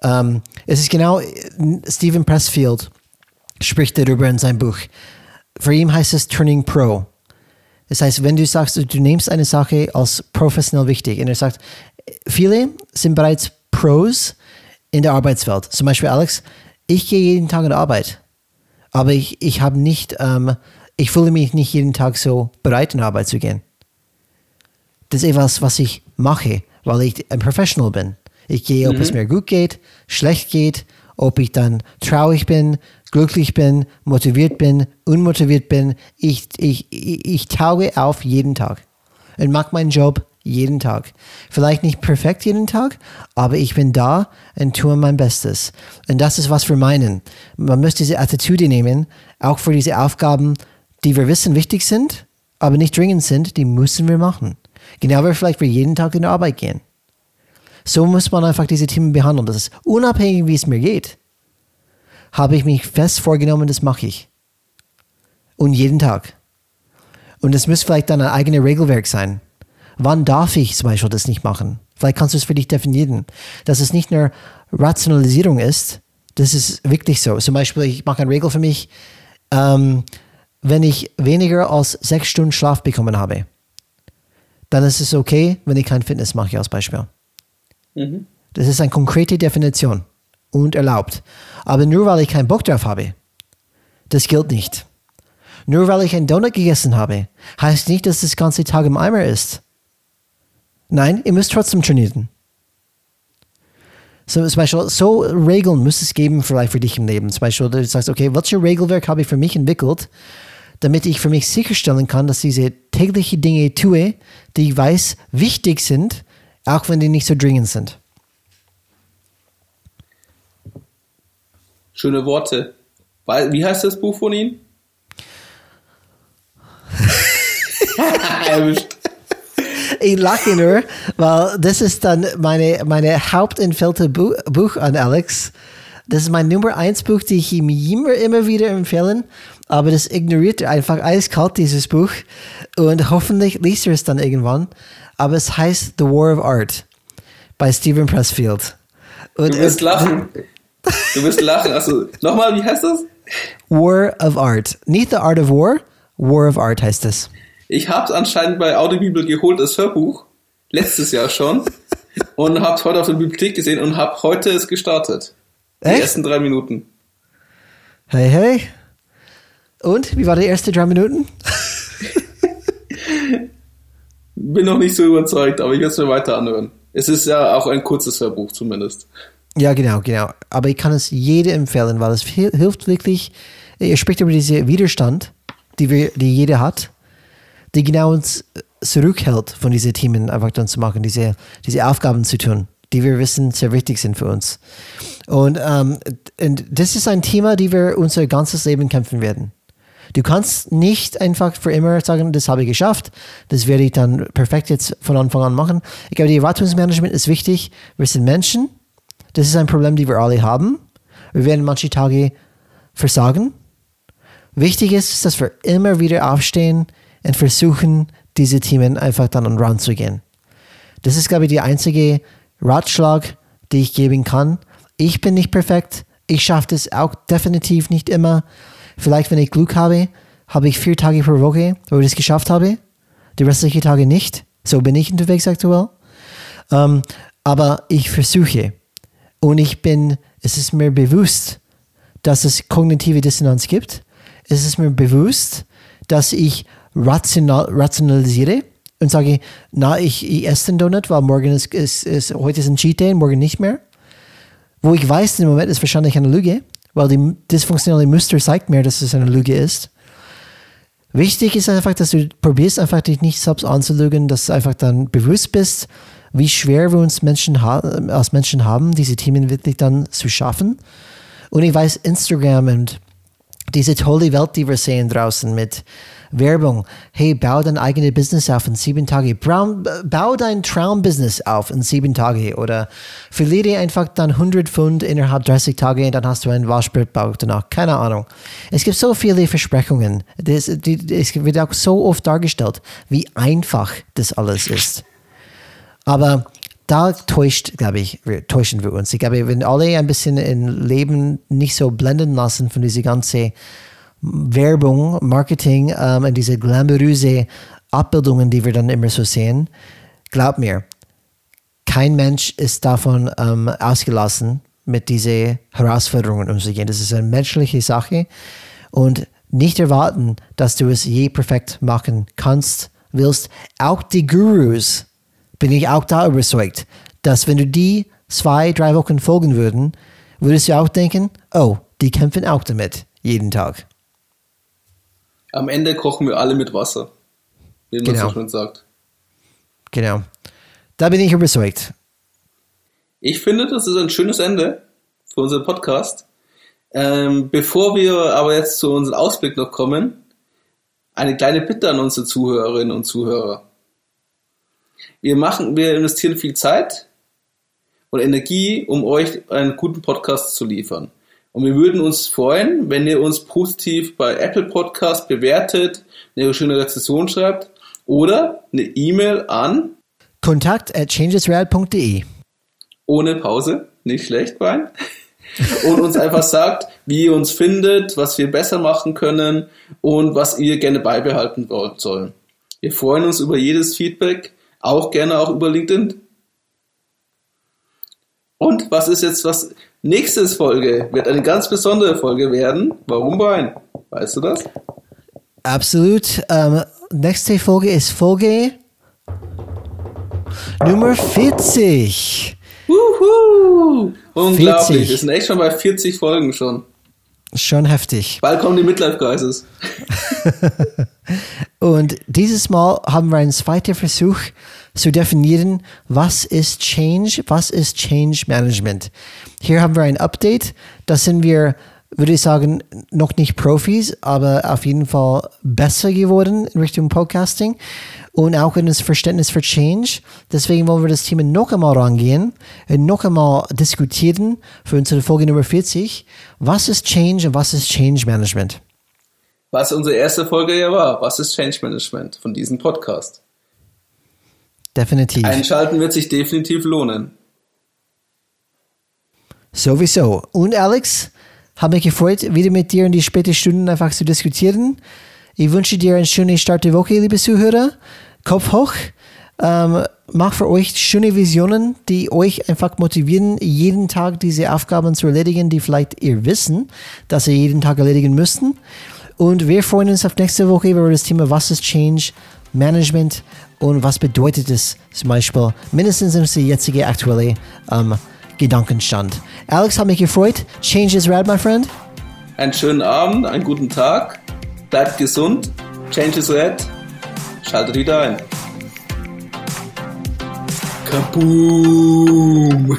ähm, es ist genau Stephen Pressfield spricht darüber in seinem Buch. Für ihn heißt es Turning Pro. Das heißt, wenn du sagst, du nimmst eine Sache als professionell wichtig und er sagt, viele sind bereits Pros in der Arbeitswelt. Zum Beispiel Alex, ich gehe jeden Tag in die Arbeit, aber ich, ich habe nicht, ähm, ich fühle mich nicht jeden Tag so bereit in die Arbeit zu gehen das ist etwas, was ich mache, weil ich ein Professional bin. Ich gehe, ob mhm. es mir gut geht, schlecht geht, ob ich dann traurig bin, glücklich bin, motiviert bin, unmotiviert bin. Ich, ich, ich, ich tauge auf jeden Tag und mache meinen Job jeden Tag. Vielleicht nicht perfekt jeden Tag, aber ich bin da und tue mein Bestes. Und das ist, was wir meinen. Man muss diese Attitude nehmen, auch für diese Aufgaben, die wir wissen wichtig sind, aber nicht dringend sind, die müssen wir machen. Genau wie vielleicht wir jeden Tag in die Arbeit gehen. So muss man einfach diese Themen behandeln. Das ist unabhängig, wie es mir geht, habe ich mich fest vorgenommen, das mache ich. Und jeden Tag. Und es muss vielleicht dann ein eigenes Regelwerk sein. Wann darf ich zum Beispiel das nicht machen? Vielleicht kannst du es für dich definieren. Dass es nicht nur Rationalisierung ist, das ist wirklich so. Zum Beispiel, ich mache eine Regel für mich, ähm, wenn ich weniger als sechs Stunden Schlaf bekommen habe, dann ist es okay, wenn ich kein Fitness mache, als Beispiel. Mhm. Das ist eine konkrete Definition und erlaubt. Aber nur weil ich keinen Bock drauf habe, das gilt nicht. Nur weil ich einen Donut gegessen habe, heißt nicht, dass das ganze Tag im Eimer ist. Nein, ihr müsst trotzdem trainieren. So, zum Beispiel, so Regeln muss es geben vielleicht für dich im Leben. Zum Beispiel, du sagst, okay, welche Regelwerk habe ich für mich entwickelt, damit ich für mich sicherstellen kann, dass diese täglichen Dinge tue, die ich weiß wichtig sind, auch wenn die nicht so dringend sind. Schöne Worte. Wie heißt das Buch von Ihnen? (laughs) ich lache nur, weil das ist dann meine, meine hauptempfehlte Buch an Alex. Das ist mein Nummer 1 Buch, die ich ihm immer, immer wieder empfehlen. Aber das ignoriert er einfach eiskalt, dieses Buch. Und hoffentlich liest er es dann irgendwann. Aber es heißt The War of Art bei Stephen Pressfield. Und du wirst lachen. Du wirst lachen. Also, nochmal, wie heißt das? War of Art. Nicht The Art of War, War of Art heißt es. Ich habe es anscheinend bei Audiobibel geholt, das Hörbuch. Letztes Jahr schon. und habe es heute auf der Bibliothek gesehen und habe heute es gestartet. Die Echt? ersten drei Minuten. Hey, hey. Und, wie war die ersten drei Minuten? (laughs) Bin noch nicht so überzeugt, aber ich werde es mir weiter anhören. Es ist ja auch ein kurzes Hörbuch zumindest. Ja, genau, genau. Aber ich kann es jedem empfehlen, weil es hilft wirklich. Er spricht über diesen Widerstand, die, wir, die jeder hat, die genau uns zurückhält, von diesen Themen einfach dann zu machen, diese, diese Aufgaben zu tun, die wir wissen sehr wichtig sind für uns. Und, ähm, und das ist ein Thema, die wir unser ganzes Leben kämpfen werden. Du kannst nicht einfach für immer sagen, das habe ich geschafft, das werde ich dann perfekt jetzt von Anfang an machen. Ich glaube, die Erwartungsmanagement ist wichtig. Wir sind Menschen. Das ist ein Problem, das wir alle haben. Wir werden manche Tage versagen. Wichtig ist, dass wir immer wieder aufstehen und versuchen, diese Themen einfach dann ranzugehen. Das ist, glaube ich, die einzige Ratschlag, die ich geben kann. Ich bin nicht perfekt. Ich schaffe das auch definitiv nicht immer. Vielleicht, wenn ich Glück habe, habe ich vier Tage pro Woche, wo ich das geschafft habe. Die restlichen Tage nicht. So bin ich unterwegs aktuell. Ähm, aber ich versuche. Und ich bin, es ist mir bewusst, dass es kognitive Dissonanz gibt. Es ist mir bewusst, dass ich rational, rationalisiere und sage, na, ich, ich esse den Donut, weil morgen ist, ist, ist, heute ist ein Cheat Day und morgen nicht mehr. Wo ich weiß, im Moment ist wahrscheinlich eine Lüge weil die dysfunktionale Muster zeigt mir, dass es eine Lüge ist. Wichtig ist einfach, dass du probierst einfach dich nicht selbst anzulügen, dass du einfach dann bewusst bist, wie schwer wir uns Menschen als Menschen haben, diese Themen wirklich dann zu schaffen. Und ich weiß, Instagram und diese tolle Welt, die wir sehen draußen mit Werbung. Hey, bau dein eigenes Business auf in sieben Tagen. Bau dein Traumbusiness auf in sieben Tagen. Oder verliere einfach dann 100 Pfund innerhalb 30 Tage und dann hast du einen Waschbrettbauch danach. Keine Ahnung. Es gibt so viele Versprechungen. Das, die, es wird auch so oft dargestellt, wie einfach das alles ist. Aber da täuscht, glaube ich, täuschen wir uns. Ich glaube, wenn alle ein bisschen im Leben nicht so blenden lassen von dieser ganzen Werbung, Marketing ähm, und diese glamouröse Abbildungen, die wir dann immer so sehen, glaub mir, kein Mensch ist davon ähm, ausgelassen, mit diesen Herausforderungen umzugehen. Das ist eine menschliche Sache und nicht erwarten, dass du es je perfekt machen kannst, willst. Auch die Gurus, bin ich auch da überzeugt, dass wenn du die zwei, drei Wochen folgen würden, würdest du auch denken, oh, die kämpfen auch damit, jeden Tag am Ende kochen wir alle mit Wasser. Wie man genau. so schon sagt. Genau. Da bin ich überzeugt. Ich finde, das ist ein schönes Ende für unseren Podcast. Ähm, bevor wir aber jetzt zu unserem Ausblick noch kommen, eine kleine Bitte an unsere Zuhörerinnen und Zuhörer. Wir machen, wir investieren viel Zeit und Energie, um euch einen guten Podcast zu liefern. Und wir würden uns freuen, wenn ihr uns positiv bei Apple Podcast bewertet, eine schöne Rezession schreibt oder eine E-Mail an kontakt at changesreal.de ohne Pause, nicht schlecht, Brian. (laughs) und uns einfach sagt, wie ihr uns findet, was wir besser machen können und was ihr gerne beibehalten wollt sollen. Wir freuen uns über jedes Feedback, auch gerne auch über LinkedIn. Und was ist jetzt was nächstes Folge? Wird eine ganz besondere Folge werden. Warum, Brian? Weißt du das? Absolut. Ähm, nächste Folge ist Folge Nummer 40. Wuhu! Unglaublich. 40. Wir sind echt schon bei 40 Folgen schon. Schon heftig. Bald kommen die Midlife Crisis. (laughs) Und dieses Mal haben wir einen zweiten Versuch zu definieren, was ist Change, was ist Change Management. Hier haben wir ein Update. Da sind wir würde ich sagen, noch nicht Profis, aber auf jeden Fall besser geworden in Richtung Podcasting und auch in das Verständnis für Change. Deswegen wollen wir das Thema noch einmal rangehen und noch einmal diskutieren für unsere Folge Nummer 40. Was ist Change und was ist Change Management? Was unsere erste Folge ja war. Was ist Change Management von diesem Podcast? Definitiv. Einschalten wird sich definitiv lohnen. Sowieso. Und Alex, habe mich gefreut, wieder mit dir in die späten Stunden einfach zu diskutieren. Ich wünsche dir einen schönen Start der Woche, liebe Zuhörer. Kopf hoch. Ähm, mach für euch schöne Visionen, die euch einfach motivieren, jeden Tag diese Aufgaben zu erledigen, die vielleicht ihr wissen, dass ihr jeden Tag erledigen müssten. Und wir freuen uns auf nächste Woche über das Thema Was ist Change Management und was bedeutet es zum Beispiel mindestens in der jetzigen aktuelle ähm, Gedankenstand. Alex, hat mich gefreut. Change is rad, my friend. Einen schönen Abend, einen guten Tag. Bleibt gesund. Change is red. Schaltet wieder ein. Kaboom! (laughs)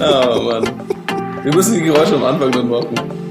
oh Mann. Wir müssen die Geräusche am Anfang dann machen.